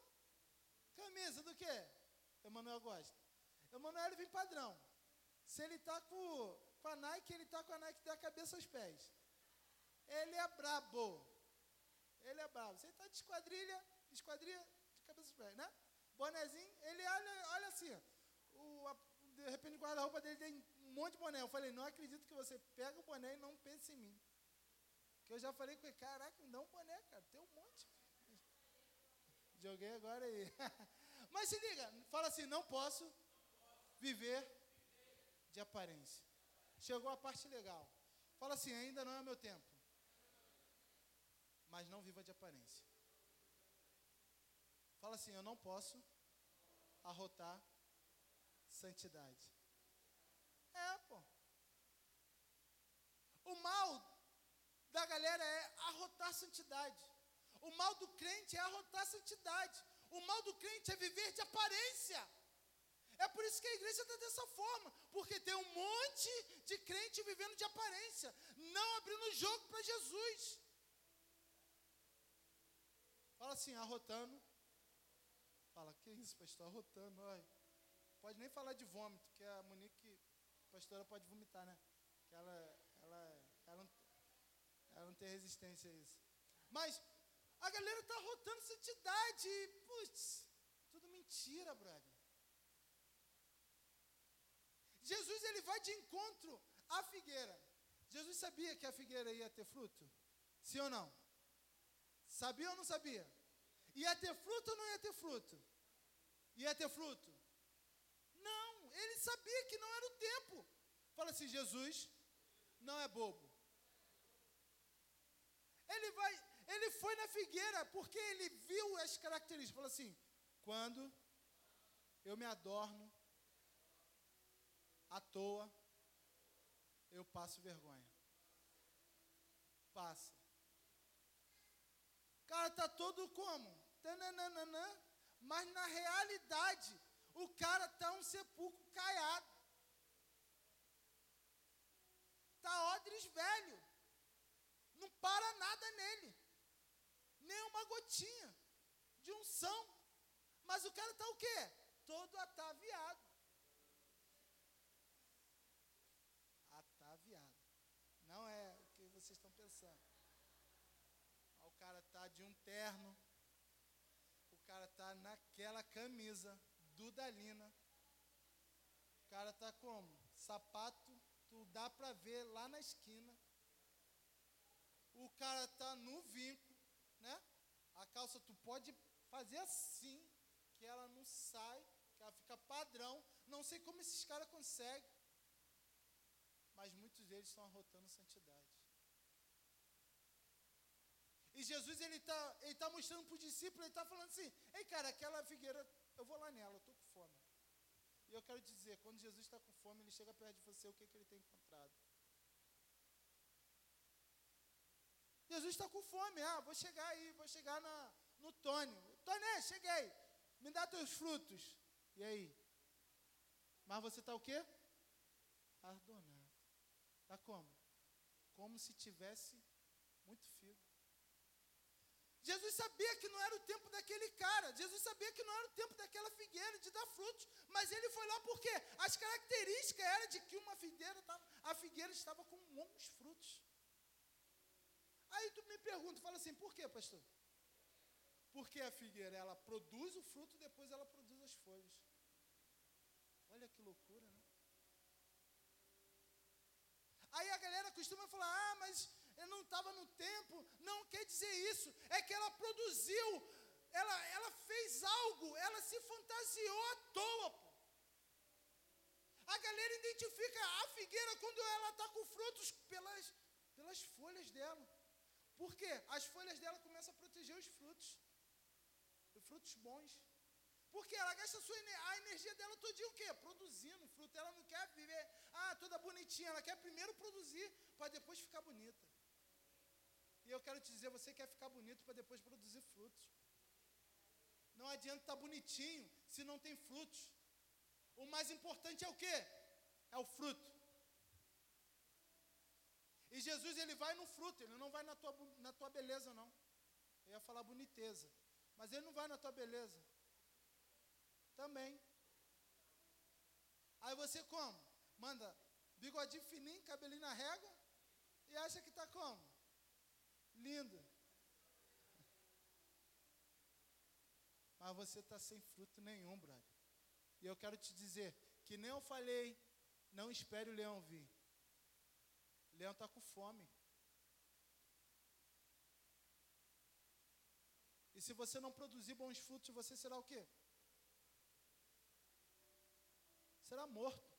Camisa do quê? Emanuel gosta. Emanuel vem padrão. Se ele está com, com a Nike, ele está com a Nike da cabeça aos pés. Ele é brabo. Ele é brabo. Você está de esquadrilha, esquadrilha de cabeça aos pés, né? Bonezinho, ele olha, olha assim. O, a, de repente, o guarda-roupa dele tem um monte de boné. Eu falei, não acredito que você pega o boné e não pense em mim. Que eu já falei com ele, caraca, me dá um boné, cara, tem um monte. Joguei agora aí. Mas se liga, fala assim: não posso viver de aparência. Chegou a parte legal. Fala assim: ainda não é meu tempo. Mas não viva de aparência. Fala assim: eu não posso arrotar santidade. É, pô. O mal da galera é arrotar santidade. O mal do crente é arrotar santidade. O mal do crente é viver de aparência. É por isso que a igreja está dessa forma, porque tem um monte de crente vivendo de aparência, não abrindo jogo para Jesus. Fala assim, arrotando. Fala, que isso, pastor, arrotando, olha. Pode nem falar de vômito, que a Monique, a pastora, pode vomitar, né? Que ela, ela, ela, não, ela não tem resistência a isso. Mas a galera está rotando santidade. Putz, tudo mentira, brother. Jesus ele vai de encontro à figueira. Jesus sabia que a figueira ia ter fruto? Sim ou não? Sabia ou não sabia? Ia ter fruto ou não ia ter fruto? Ia ter fruto? Não, ele sabia que não era o tempo. Fala assim: Jesus não é bobo. Ele vai, ele foi na figueira porque ele viu as características. Falou assim: quando eu me adorno à toa, eu passo vergonha. Passa. Cara está todo como? Tananana, mas na realidade, o cara está um sepulcro caiado. Está odres velho. Não para nada nele. Nem uma gotinha de unção. Mas o cara está o quê? Todo ataviado. Ataviado. Não é o que vocês estão pensando. O cara tá de um terno. O cara tá naquela camisa dudalina. O cara tá como? Sapato, tu dá para ver lá na esquina. O cara tá no vinco? A calça tu pode fazer assim, que ela não sai, que ela fica padrão. Não sei como esses caras conseguem. Mas muitos deles estão arrotando santidade. E Jesus ele está ele tá mostrando para os discípulos, ele está falando assim, ei cara, aquela figueira, eu vou lá nela, eu estou com fome. E eu quero dizer, quando Jesus está com fome, ele chega perto de você, o que, que ele tem encontrado? Jesus está com fome, ah, vou chegar aí, vou chegar na, no Tônio. Tônio, cheguei, me dá teus frutos. E aí? Mas você está o quê? Ardonado. Está como? Como se tivesse muito figo. Jesus sabia que não era o tempo daquele cara, Jesus sabia que não era o tempo daquela figueira de dar frutos, mas ele foi lá porque as características eram de que uma figueira, a figueira estava com bons frutos. Aí tu me pergunta, fala assim, por quê, pastor? Porque a figueira, ela produz o fruto, depois ela produz as folhas. Olha que loucura, né? Aí a galera costuma falar, ah, mas eu não estava no tempo. Não quer dizer isso. É que ela produziu, ela, ela fez algo, ela se fantasiou à toa. Pô. A galera identifica a figueira quando ela está com frutos pelas, pelas folhas dela. Por quê? As folhas dela começam a proteger os frutos. Os frutos bons. Porque ela gasta a, sua, a energia dela todinha o quê? Produzindo fruto. Ela não quer viver, ah, toda bonitinha. Ela quer primeiro produzir para depois ficar bonita. E eu quero te dizer, você quer ficar bonito para depois produzir frutos. Não adianta estar tá bonitinho se não tem frutos. O mais importante é o quê? É o fruto. E Jesus ele vai no fruto, ele não vai na tua, na tua beleza, não. Eu ia falar boniteza. Mas ele não vai na tua beleza. Também. Aí você como? Manda bigodinho fininho, cabelinho na régua e acha que está como? Lindo. Mas você está sem fruto nenhum, brother. E eu quero te dizer que nem eu falei, não espere o leão vir. Leão está com fome. E se você não produzir bons frutos, você será o quê? Será morto.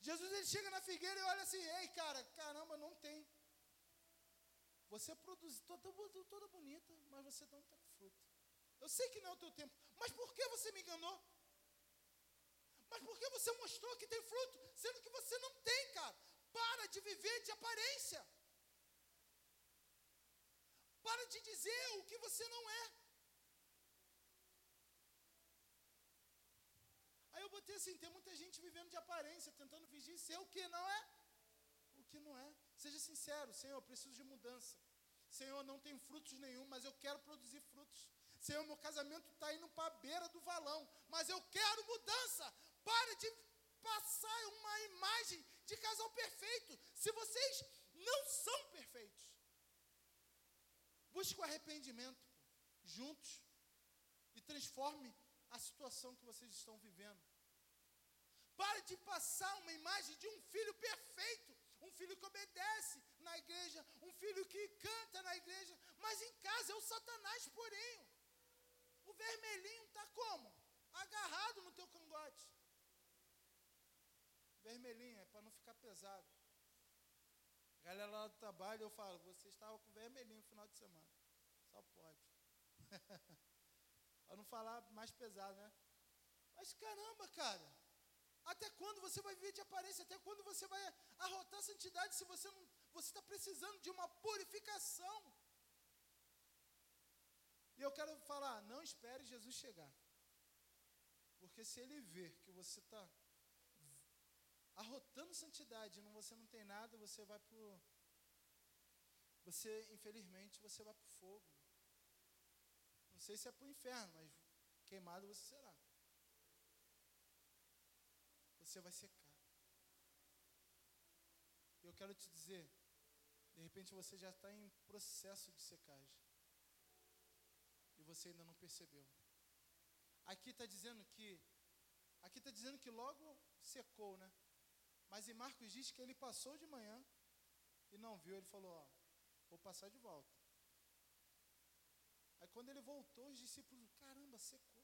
Jesus ele chega na figueira e olha assim, ei cara, caramba, não tem. Você produz toda, toda bonita, mas você não está com fruto. Eu sei que não é o teu tempo, mas por que você me enganou? Mas por que você mostrou que tem fruto, sendo que você não tem, cara? Para de viver de aparência. Para de dizer o que você não é. Aí eu botei assim, tem muita gente vivendo de aparência, tentando fingir ser o que não é. O que não é. Seja sincero, Senhor, eu preciso de mudança. Senhor, não tem frutos nenhum, mas eu quero produzir frutos. Senhor, meu casamento está indo para a beira do valão, mas eu quero mudança. Pare de passar uma imagem de casal perfeito, se vocês não são perfeitos. Busque o arrependimento juntos e transforme a situação que vocês estão vivendo. Pare de passar uma imagem de um filho perfeito, um filho que obedece na igreja, um filho que canta na igreja, mas em casa é o Satanás purinho. O vermelhinho está como? Agarrado no teu cangote. Vermelhinho é para não ficar pesado. A galera lá do trabalho, eu falo, você estava com vermelhinho no final de semana. Só pode. Para não falar mais pesado, né? Mas caramba, cara. Até quando você vai viver de aparência? Até quando você vai arrotar a santidade se você não você está precisando de uma purificação? E eu quero falar, não espere Jesus chegar. Porque se ele ver que você está arrotando santidade, não você não tem nada, você vai pro você, infelizmente, você vai pro fogo. Não sei se é pro inferno, mas queimado você será. Você vai secar. Eu quero te dizer, de repente você já está em processo de secagem. E você ainda não percebeu. Aqui está dizendo que. Aqui está dizendo que logo secou, né? Mas em Marcos diz que ele passou de manhã e não viu. Ele falou: Ó, vou passar de volta. Aí quando ele voltou, os discípulos, caramba, secou.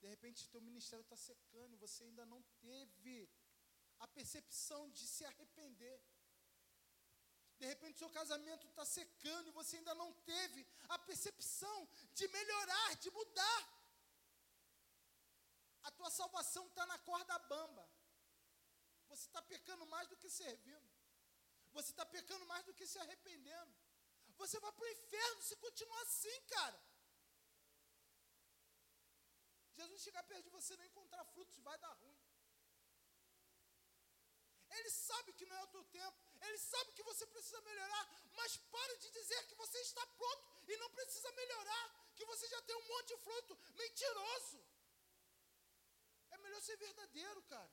De repente, teu ministério está secando e você ainda não teve a percepção de se arrepender. De repente, seu casamento está secando e você ainda não teve a percepção de melhorar, de mudar. A tua salvação está na corda bamba. Você está pecando mais do que servindo. Você está pecando mais do que se arrependendo. Você vai para o inferno se continuar assim, cara. Jesus chegar perto de você não encontrar frutos, vai dar ruim. Ele sabe que não é o teu tempo. Ele sabe que você precisa melhorar. Mas pare de dizer que você está pronto e não precisa melhorar. Que você já tem um monte de fruto. Mentiroso. Melhor ser verdadeiro, cara.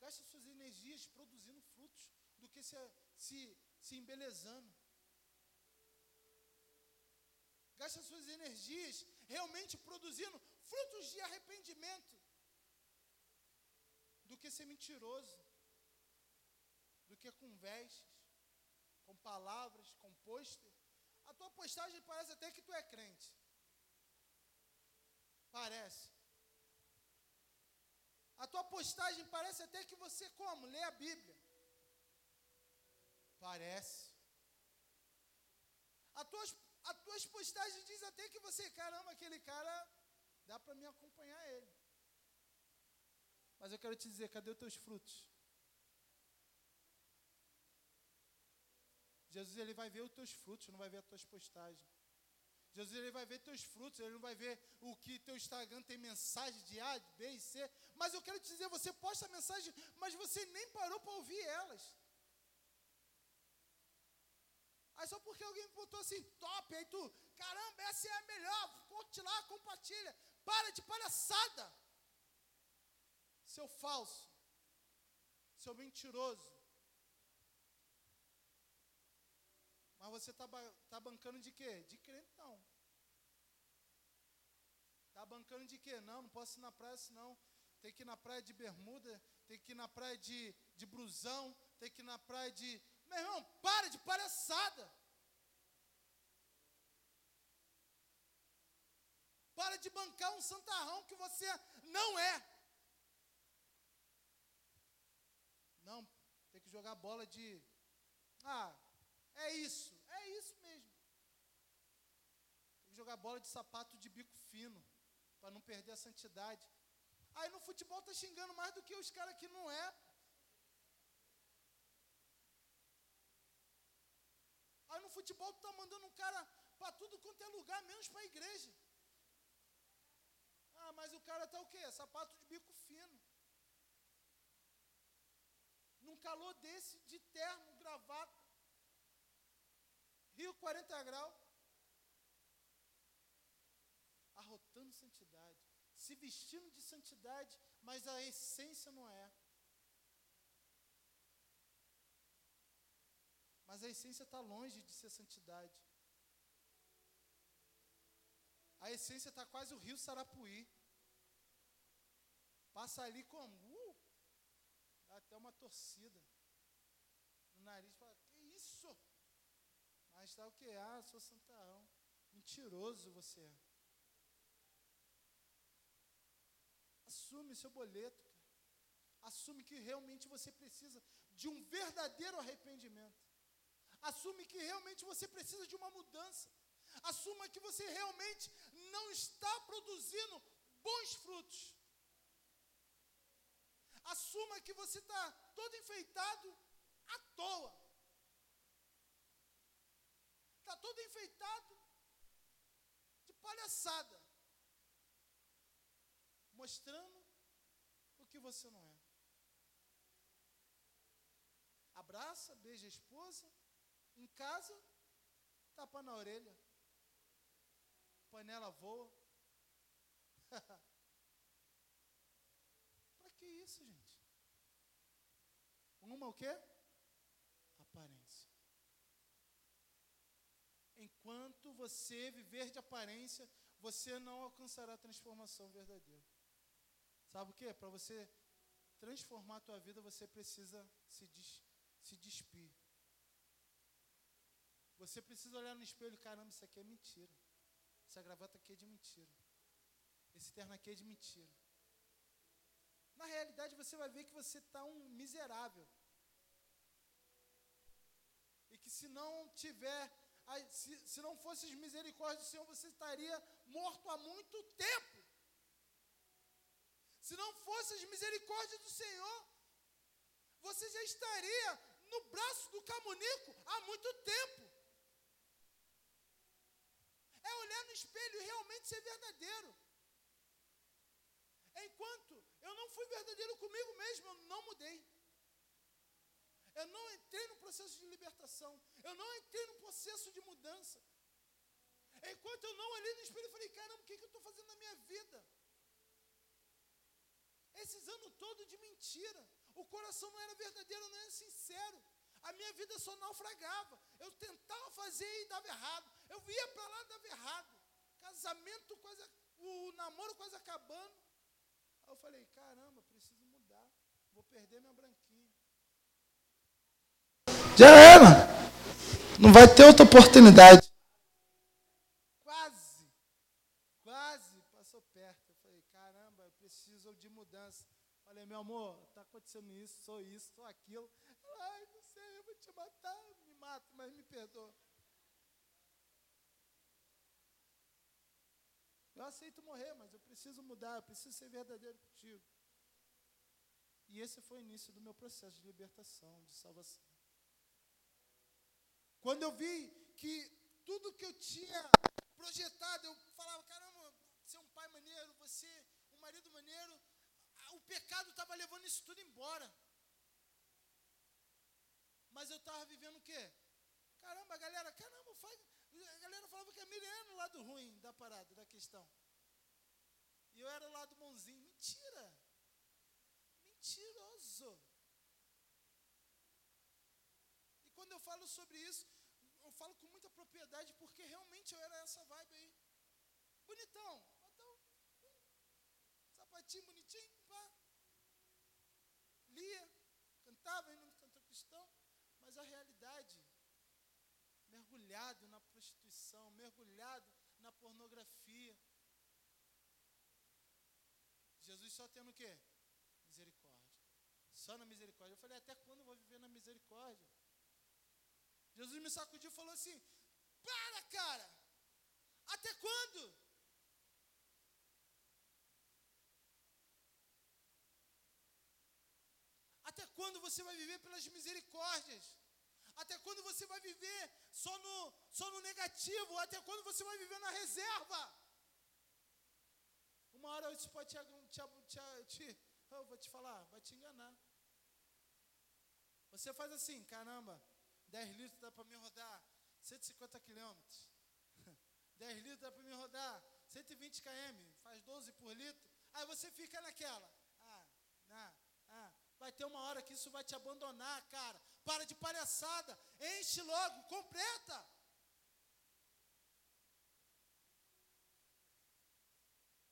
Gaste suas energias produzindo frutos do que se, se, se embelezando. Gaste suas energias realmente produzindo frutos de arrependimento do que ser mentiroso, do que com vestes, com palavras, com pôster. A tua postagem parece até que tu é crente. Parece. A tua postagem parece até que você como? Lê a Bíblia. Parece. As tuas, as tuas postagens diz até que você, caramba, aquele cara, dá para me acompanhar ele. Mas eu quero te dizer, cadê os teus frutos? Jesus ele vai ver os teus frutos, não vai ver as tuas postagens. Jesus ele vai ver teus frutos, ele não vai ver o que teu Instagram tem mensagem de A, B e C. Mas eu quero te dizer, você posta mensagem, mas você nem parou para ouvir elas. Aí só porque alguém botou assim, top, aí tu, caramba, essa é a melhor, curte lá, compartilha. Para de palhaçada seu falso, seu mentiroso. Mas você está tá bancando de quê? De crentão. Está bancando de quê? Não, não posso ir na praia senão. Tem que ir na praia de bermuda, tem que ir na praia de, de brusão, tem que ir na praia de. Meu irmão, para de palhaçada. Para de bancar um santarrão que você não é. Não, tem que jogar bola de. Ah, é isso, é isso mesmo. Tem que jogar bola de sapato de bico fino, para não perder a santidade. Aí no futebol tá xingando mais do que os caras que não é. Aí no futebol tu tá mandando um cara para tudo quanto é lugar, menos para a igreja. Ah, mas o cara tá o quê? Sapato de bico fino num calor desse, de terno, gravata, Rio 40 graus, arrotando santidade, se vestindo de santidade, mas a essência não é. Mas a essência está longe de ser santidade. A essência está quase o rio Sarapuí. Passa ali como? Uh, até uma torcida no nariz, fala, que isso? Mas está o que? Ah, sou santarrão. Mentiroso você é. Assume seu boleto, cara. Assume que realmente você precisa de um verdadeiro arrependimento. Assume que realmente você precisa de uma mudança. Assuma que você realmente não está produzindo bons frutos. Assuma que você está todo enfeitado à toa. Está todo enfeitado de palhaçada, mostrando o que você não é. Abraça, beija a esposa, em casa, tapa na orelha, panela voa. Para que isso, gente? Uma o quê? Aparência. Enquanto você viver de aparência, você não alcançará a transformação verdadeira. Sabe o quê? Para você transformar a tua vida, você precisa se, des, se despir. Você precisa olhar no espelho, caramba, isso aqui é mentira. Essa gravata aqui é de mentira. Esse terno aqui é de mentira. Na realidade, você vai ver que você está um miserável. E que se não tiver, se, se não fosse as misericórdias do Senhor, você estaria morto há muito tempo. Se não fosse as misericórdias do Senhor, você já estaria no braço do camunico há muito tempo. É olhar no espelho e realmente ser verdadeiro. Enquanto eu não fui verdadeiro comigo mesmo, eu não mudei. Eu não entrei no processo de libertação. Eu não entrei no processo de mudança. Enquanto eu não olhei no espelho, eu falei: caramba, o que, que eu estou fazendo na minha vida? Esses anos todos de mentira. O coração não era verdadeiro, não era sincero. A minha vida só naufragava. Eu tentava fazer e dava errado. Eu ia para lá e dava errado. Casamento quase, o namoro quase acabando. Aí eu falei, caramba, preciso mudar. Vou perder minha branquinha. Já era. Não vai ter outra oportunidade. Quase, quase passou perto. Eu falei, caramba, eu preciso de mudança. Falei, meu amor, está acontecendo isso, sou isso, sou aquilo. Ai, não sei, eu vou te matar, me mato, mas me perdoa. Eu aceito morrer, mas eu preciso mudar, eu preciso ser verdadeiro contigo. E esse foi o início do meu processo de libertação, de salvação. Quando eu vi que tudo que eu tinha projetado, eu falava, caramba, você é um pai maneiro, você um marido maneiro, o pecado estava levando isso tudo embora. Mas eu estava vivendo o quê? Caramba, galera, caramba, faz, a galera falava que a Miriam era o lado ruim da parada, da questão. E eu era o lado bonzinho. Mentira! Mentiroso! E quando eu falo sobre isso, falo com muita propriedade, porque realmente eu era essa vibe aí. Bonitão, então, sapatinho bonitinho, pá. Lia, cantava indo no cantor cristão, mas a realidade mergulhado na prostituição, mergulhado na pornografia. Jesus só tendo o quê? Misericórdia. Só na misericórdia. Eu falei, até quando eu vou viver na misericórdia? Jesus me sacudiu e falou assim: Para, cara! Até quando? Até quando você vai viver pelas misericórdias? Até quando você vai viver só no, só no negativo? Até quando você vai viver na reserva? Uma hora isso pode te, te, te, eu vou te falar, vai te enganar. Você faz assim, caramba, 10 litros dá para me rodar 150 quilômetros. 10 litros dá para me rodar 120 km, faz 12 por litro. Aí você fica naquela. Ah, ah. Vai ter uma hora que isso vai te abandonar, cara. Para de palhaçada. Enche logo, completa.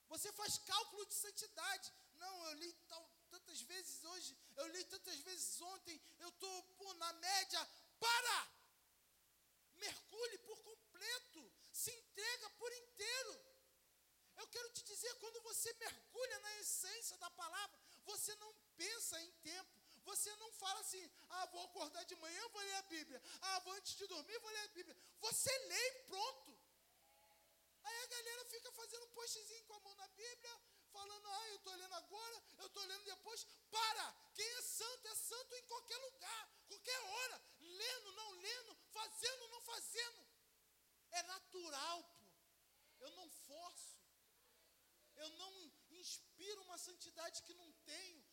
Você faz cálculo de santidade. Não, eu li tal, tantas vezes hoje, eu li tantas vezes ontem, eu estou na média. Para! Mergulhe por completo. Se entrega por inteiro. Eu quero te dizer, quando você mergulha na essência da palavra, você não pensa em tempo. Você não fala assim, ah, vou acordar de manhã, vou ler a Bíblia. Ah, vou antes de dormir, vou ler a Bíblia. Você lê e pronto. Aí a galera fica fazendo um postzinho com a mão na Bíblia, falando, ah, eu estou olhando agora, eu estou olhando depois. Para! Quem é santo é santo em qualquer lugar, qualquer hora, lendo, não lendo, fazendo, não fazendo. É natural, pô. Eu não forço. Eu não inspiro uma santidade que não tenho.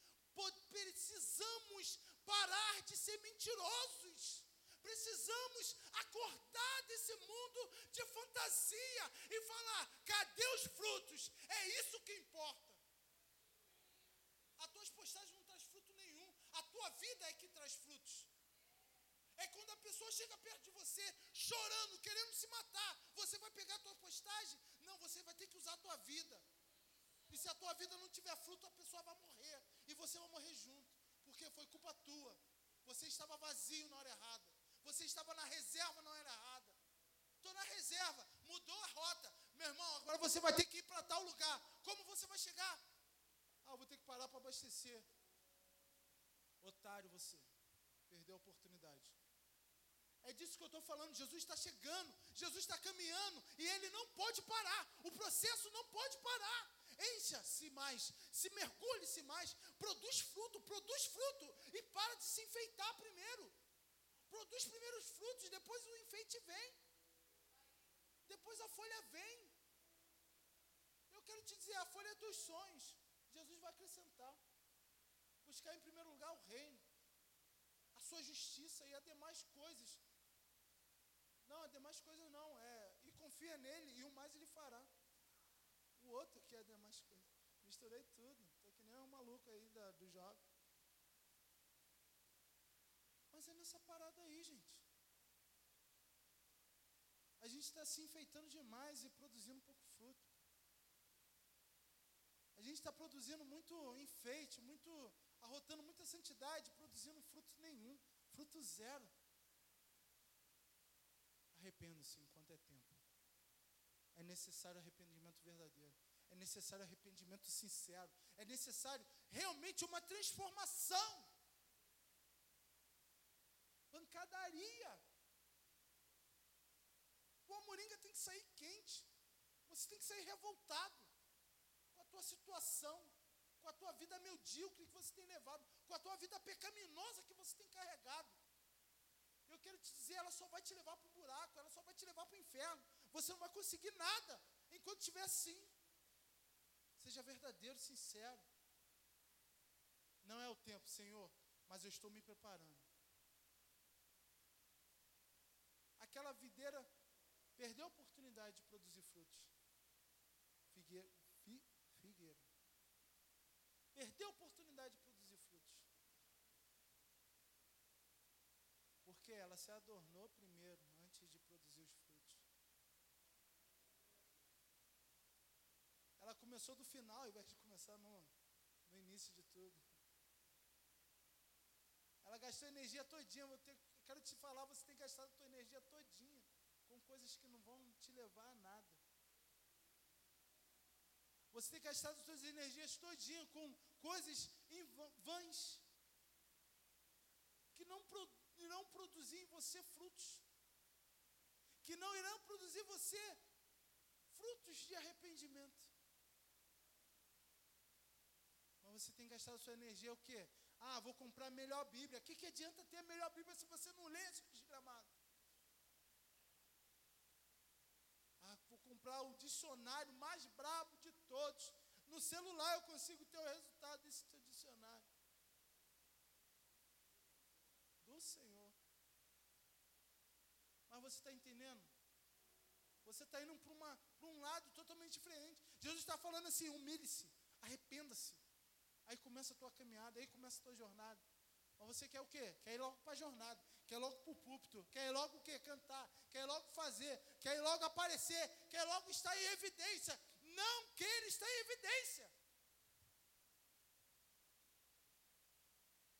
Precisamos parar de ser mentirosos. Precisamos acordar desse mundo de fantasia e falar: cadê os frutos? É isso que importa. As tuas postagens não traz fruto nenhum. A tua vida é que traz frutos. É quando a pessoa chega perto de você, chorando, querendo se matar. Você vai pegar a tua postagem? Não, você vai ter que usar a tua vida. E se a tua vida não tiver fruto, a pessoa vai morrer. E você vai morrer junto. Porque foi culpa tua. Você estava vazio na hora errada. Você estava na reserva na hora errada. Estou na reserva, mudou a rota. Meu irmão, agora você vai ter que ir para tal lugar. Como você vai chegar? Ah, vou ter que parar para abastecer. Otário você. Perdeu a oportunidade. É disso que eu estou falando. Jesus está chegando, Jesus está caminhando e ele não pode parar. O processo não pode parar. Encha-se mais, se mergulhe-se mais, produz fruto, produz fruto e para de se enfeitar primeiro. Produz primeiro os frutos, depois o enfeite vem. Depois a folha vem. Eu quero te dizer, a folha é dos sonhos. Jesus vai acrescentar. Buscar em primeiro lugar o reino, a sua justiça e as demais coisas não, as demais coisas não. É, e confia nele e o mais ele fará. O outro que é demais coisas. Misturei tudo. Estou que nem um maluco aí da, do jovem. Mas é nessa parada aí, gente. A gente está se enfeitando demais e produzindo pouco fruto. A gente está produzindo muito enfeite, muito arrotando muita santidade, produzindo fruto nenhum, fruto zero. Arrependa-se enquanto é tempo. É necessário arrependimento verdadeiro. É necessário arrependimento sincero. É necessário realmente uma transformação. Pancadaria. O Amoringa tem que sair quente. Você tem que sair revoltado com a tua situação, com a tua vida medíocre que você tem levado, com a tua vida pecaminosa que você tem carregado. Eu quero te dizer, ela só vai te levar para o buraco, ela só vai te levar para o inferno. Você não vai conseguir nada enquanto estiver assim. Seja verdadeiro, sincero. Não é o tempo, Senhor, mas eu estou me preparando. Aquela videira perdeu a oportunidade de produzir frutos. Figueira, fi, figueira. Perdeu a oportunidade de produzir frutos. Porque ela se adornou primeiro, antes de produzir os frutos. Ela começou do final, ao invés de começar no, no início de tudo. Ela gastou energia todinha. Eu ter, quero te falar, você tem gastado a tua energia todinha com coisas que não vão te levar a nada. Você tem gastado as suas energias todinha com coisas vãs que não irão produzir em você frutos, que não irão produzir em você frutos de arrependimento. Mas você tem gastado sua energia o quê? Ah, vou comprar a melhor Bíblia. O que, que adianta ter a melhor Bíblia se você não lê esse desgramado? Ah, vou comprar o dicionário mais brabo de todos. No celular eu consigo ter o resultado desse dicionário. Do Senhor. Mas você está entendendo? Você está indo para um lado totalmente diferente. Jesus está falando assim: humilhe-se, arrependa-se. Aí começa a tua caminhada, aí começa a tua jornada. Mas você quer o quê? Quer ir logo para a jornada, quer ir logo para o púlpito, quer ir logo o quê? Cantar, quer ir logo fazer, quer ir logo aparecer, quer logo estar em evidência. Não queira estar em evidência.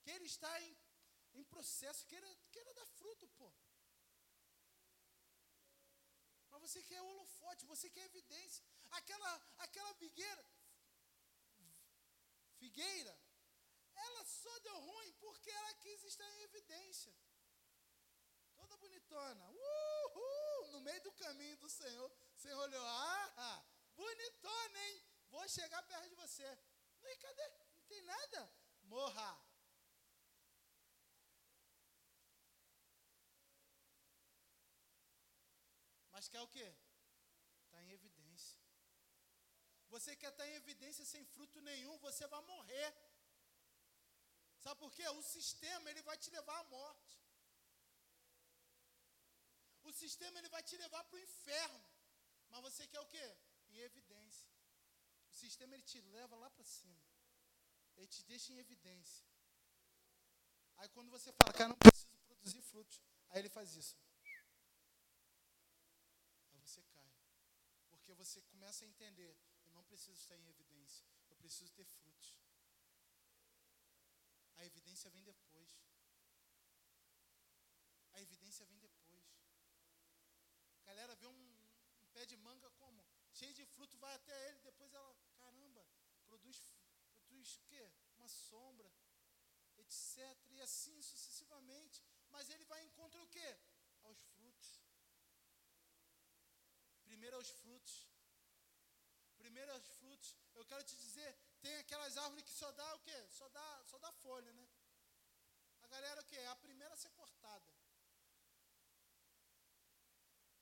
Queira estar em, em processo, queira, queira dar fruto, pô. Mas você quer holofote, você quer evidência. Aquela, aquela figueira, figueira, ela só deu ruim porque ela quis estar em evidência. Toda bonitona. Uhul! No meio do caminho do Senhor. O Senhor olhou, ah, bonitona, hein? Vou chegar perto de você. E cadê? Não tem nada? Morra. Mas quer o quê? Está em evidência. Você quer estar em evidência sem fruto nenhum, você vai morrer. Sabe por quê? O sistema ele vai te levar à morte. O sistema ele vai te levar para o inferno. Mas você quer o quê? Em evidência. O sistema ele te leva lá para cima. Ele te deixa em evidência. Aí quando você fala, cara, não preciso produzir frutos. Aí ele faz isso. Aí você cai. Porque você começa a entender, não preciso estar em evidência. Eu preciso ter frutos. A evidência vem depois. A evidência vem depois. A galera vê um, um pé de manga como? Cheio de fruto, vai até ele, depois ela, caramba, produz, produz o quê? Uma sombra, etc. E assim sucessivamente. Mas ele vai encontrar o quê? Aos frutos. Primeiro aos frutos. Primeiro aos frutos. Eu quero te dizer, tem aquelas árvores que só dá o quê? Só dá, só dá folha, né? A galera o quê? É a primeira a ser cortada.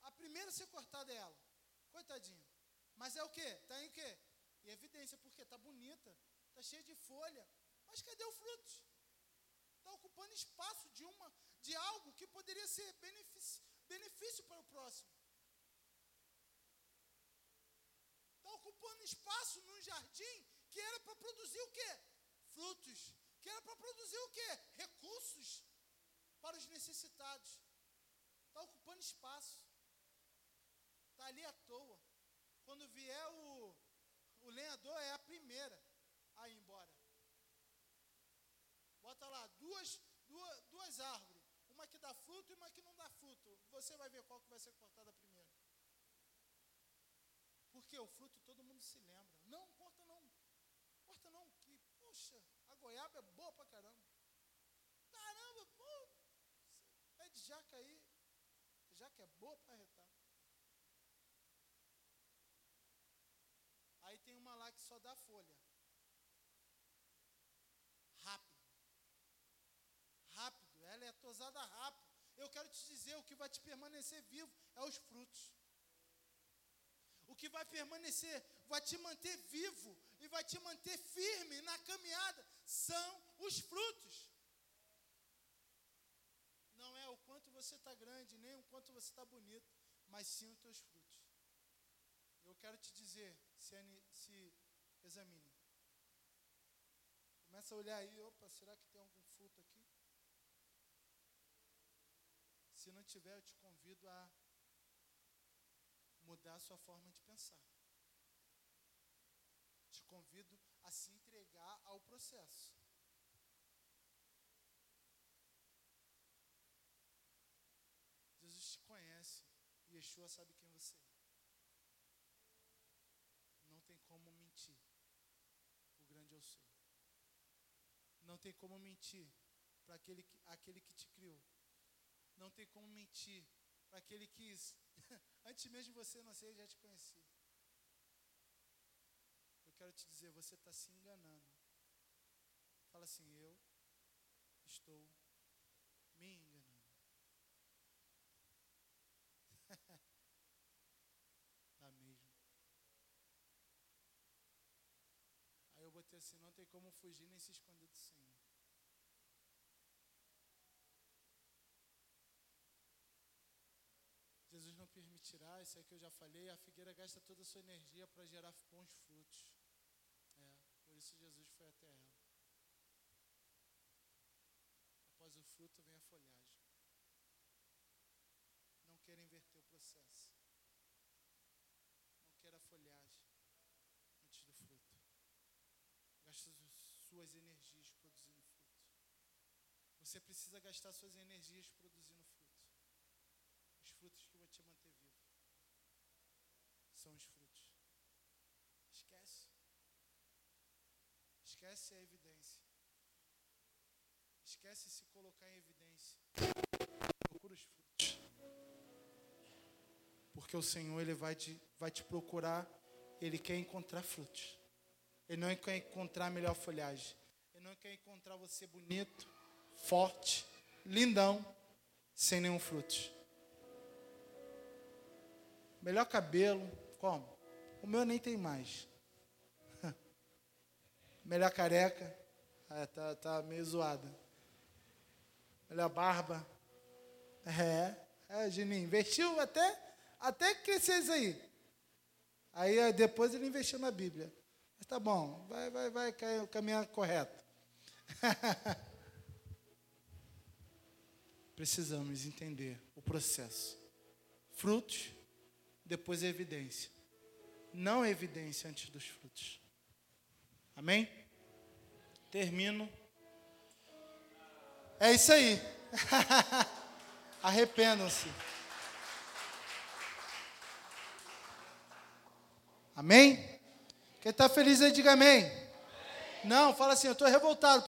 A primeira a ser cortada é ela. Coitadinha. Mas é o quê? Está em quê? Em evidência, porque está bonita, está cheia de folha. Mas cadê o fruto? Está ocupando espaço de uma, de algo que poderia ser benefício, benefício para o próximo. Está ocupando espaço num jardim que era para produzir o quê? Frutos. Que era para produzir o quê? Recursos para os necessitados. Está ocupando espaço. Está ali à toa. Quando vier o, o lenhador, é a primeira a ir embora. Bota lá duas, duas, duas árvores. Uma que dá fruto e uma que não dá fruto. Você vai ver qual que vai ser cortada primeiro. Porque o fruto todo mundo se lembra. Não, corta não. Corta não. Que, poxa, a goiaba é boa pra caramba. Caramba, pô. É de jaca aí. Jaca é boa para retar. Aí tem uma lá que só dá folha. Rápido. Rápido. Ela é tosada rápido. Eu quero te dizer, o que vai te permanecer vivo é os frutos. O que vai permanecer, vai te manter vivo e vai te manter firme na caminhada são os frutos. Não é o quanto você está grande, nem o quanto você está bonito, mas sim os teus frutos. Eu quero te dizer, se, se examine. Começa a olhar aí, opa, será que tem algum fruto aqui? Se não tiver, eu te convido a mudar a sua forma de pensar. Te convido a se entregar ao processo. Jesus te conhece e Yeshua sabe quem você é. Não tem como mentir. O grande eu sou. Não tem como mentir para aquele, aquele que te criou. Não tem como mentir para aquele que Antes mesmo de você nascer, eu já te conheci. Eu quero te dizer, você está se enganando. Fala assim, eu estou me enganando. tá mesmo. Aí eu botei assim, não tem como fugir nem se esconder do Senhor. Permitirá, isso aí que eu já falei, a figueira gasta toda a sua energia para gerar bons frutos. É, por isso Jesus foi até ela. Após o fruto vem a folhagem. Não queira inverter o processo. Não queira a folhagem antes do fruto. Gasta suas energias produzindo fruto. Você precisa gastar suas energias produzindo fruto frutos que vão te manter vivo. São os frutos. Esquece. Esquece a evidência. Esquece se colocar em evidência. Procura os frutos. Porque o Senhor ele vai te, vai te procurar, ele quer encontrar frutos. Ele não quer encontrar a melhor folhagem. Ele não quer encontrar você bonito, forte, lindão, sem nenhum fruto. Melhor cabelo, como? O meu nem tem mais. Melhor careca. É, tá, tá meio zoada. Melhor barba. É, é, Juninho, investiu até, até crescer isso aí. Aí depois ele investiu na Bíblia. Mas tá bom, vai, vai, vai caminhar correto. Precisamos entender o processo. Frutos, depois a evidência. Não a evidência antes dos frutos. Amém? Termino. É isso aí. Arrependam-se. Amém? Quem está feliz aí, diga amém. amém. Não, fala assim, eu estou revoltado.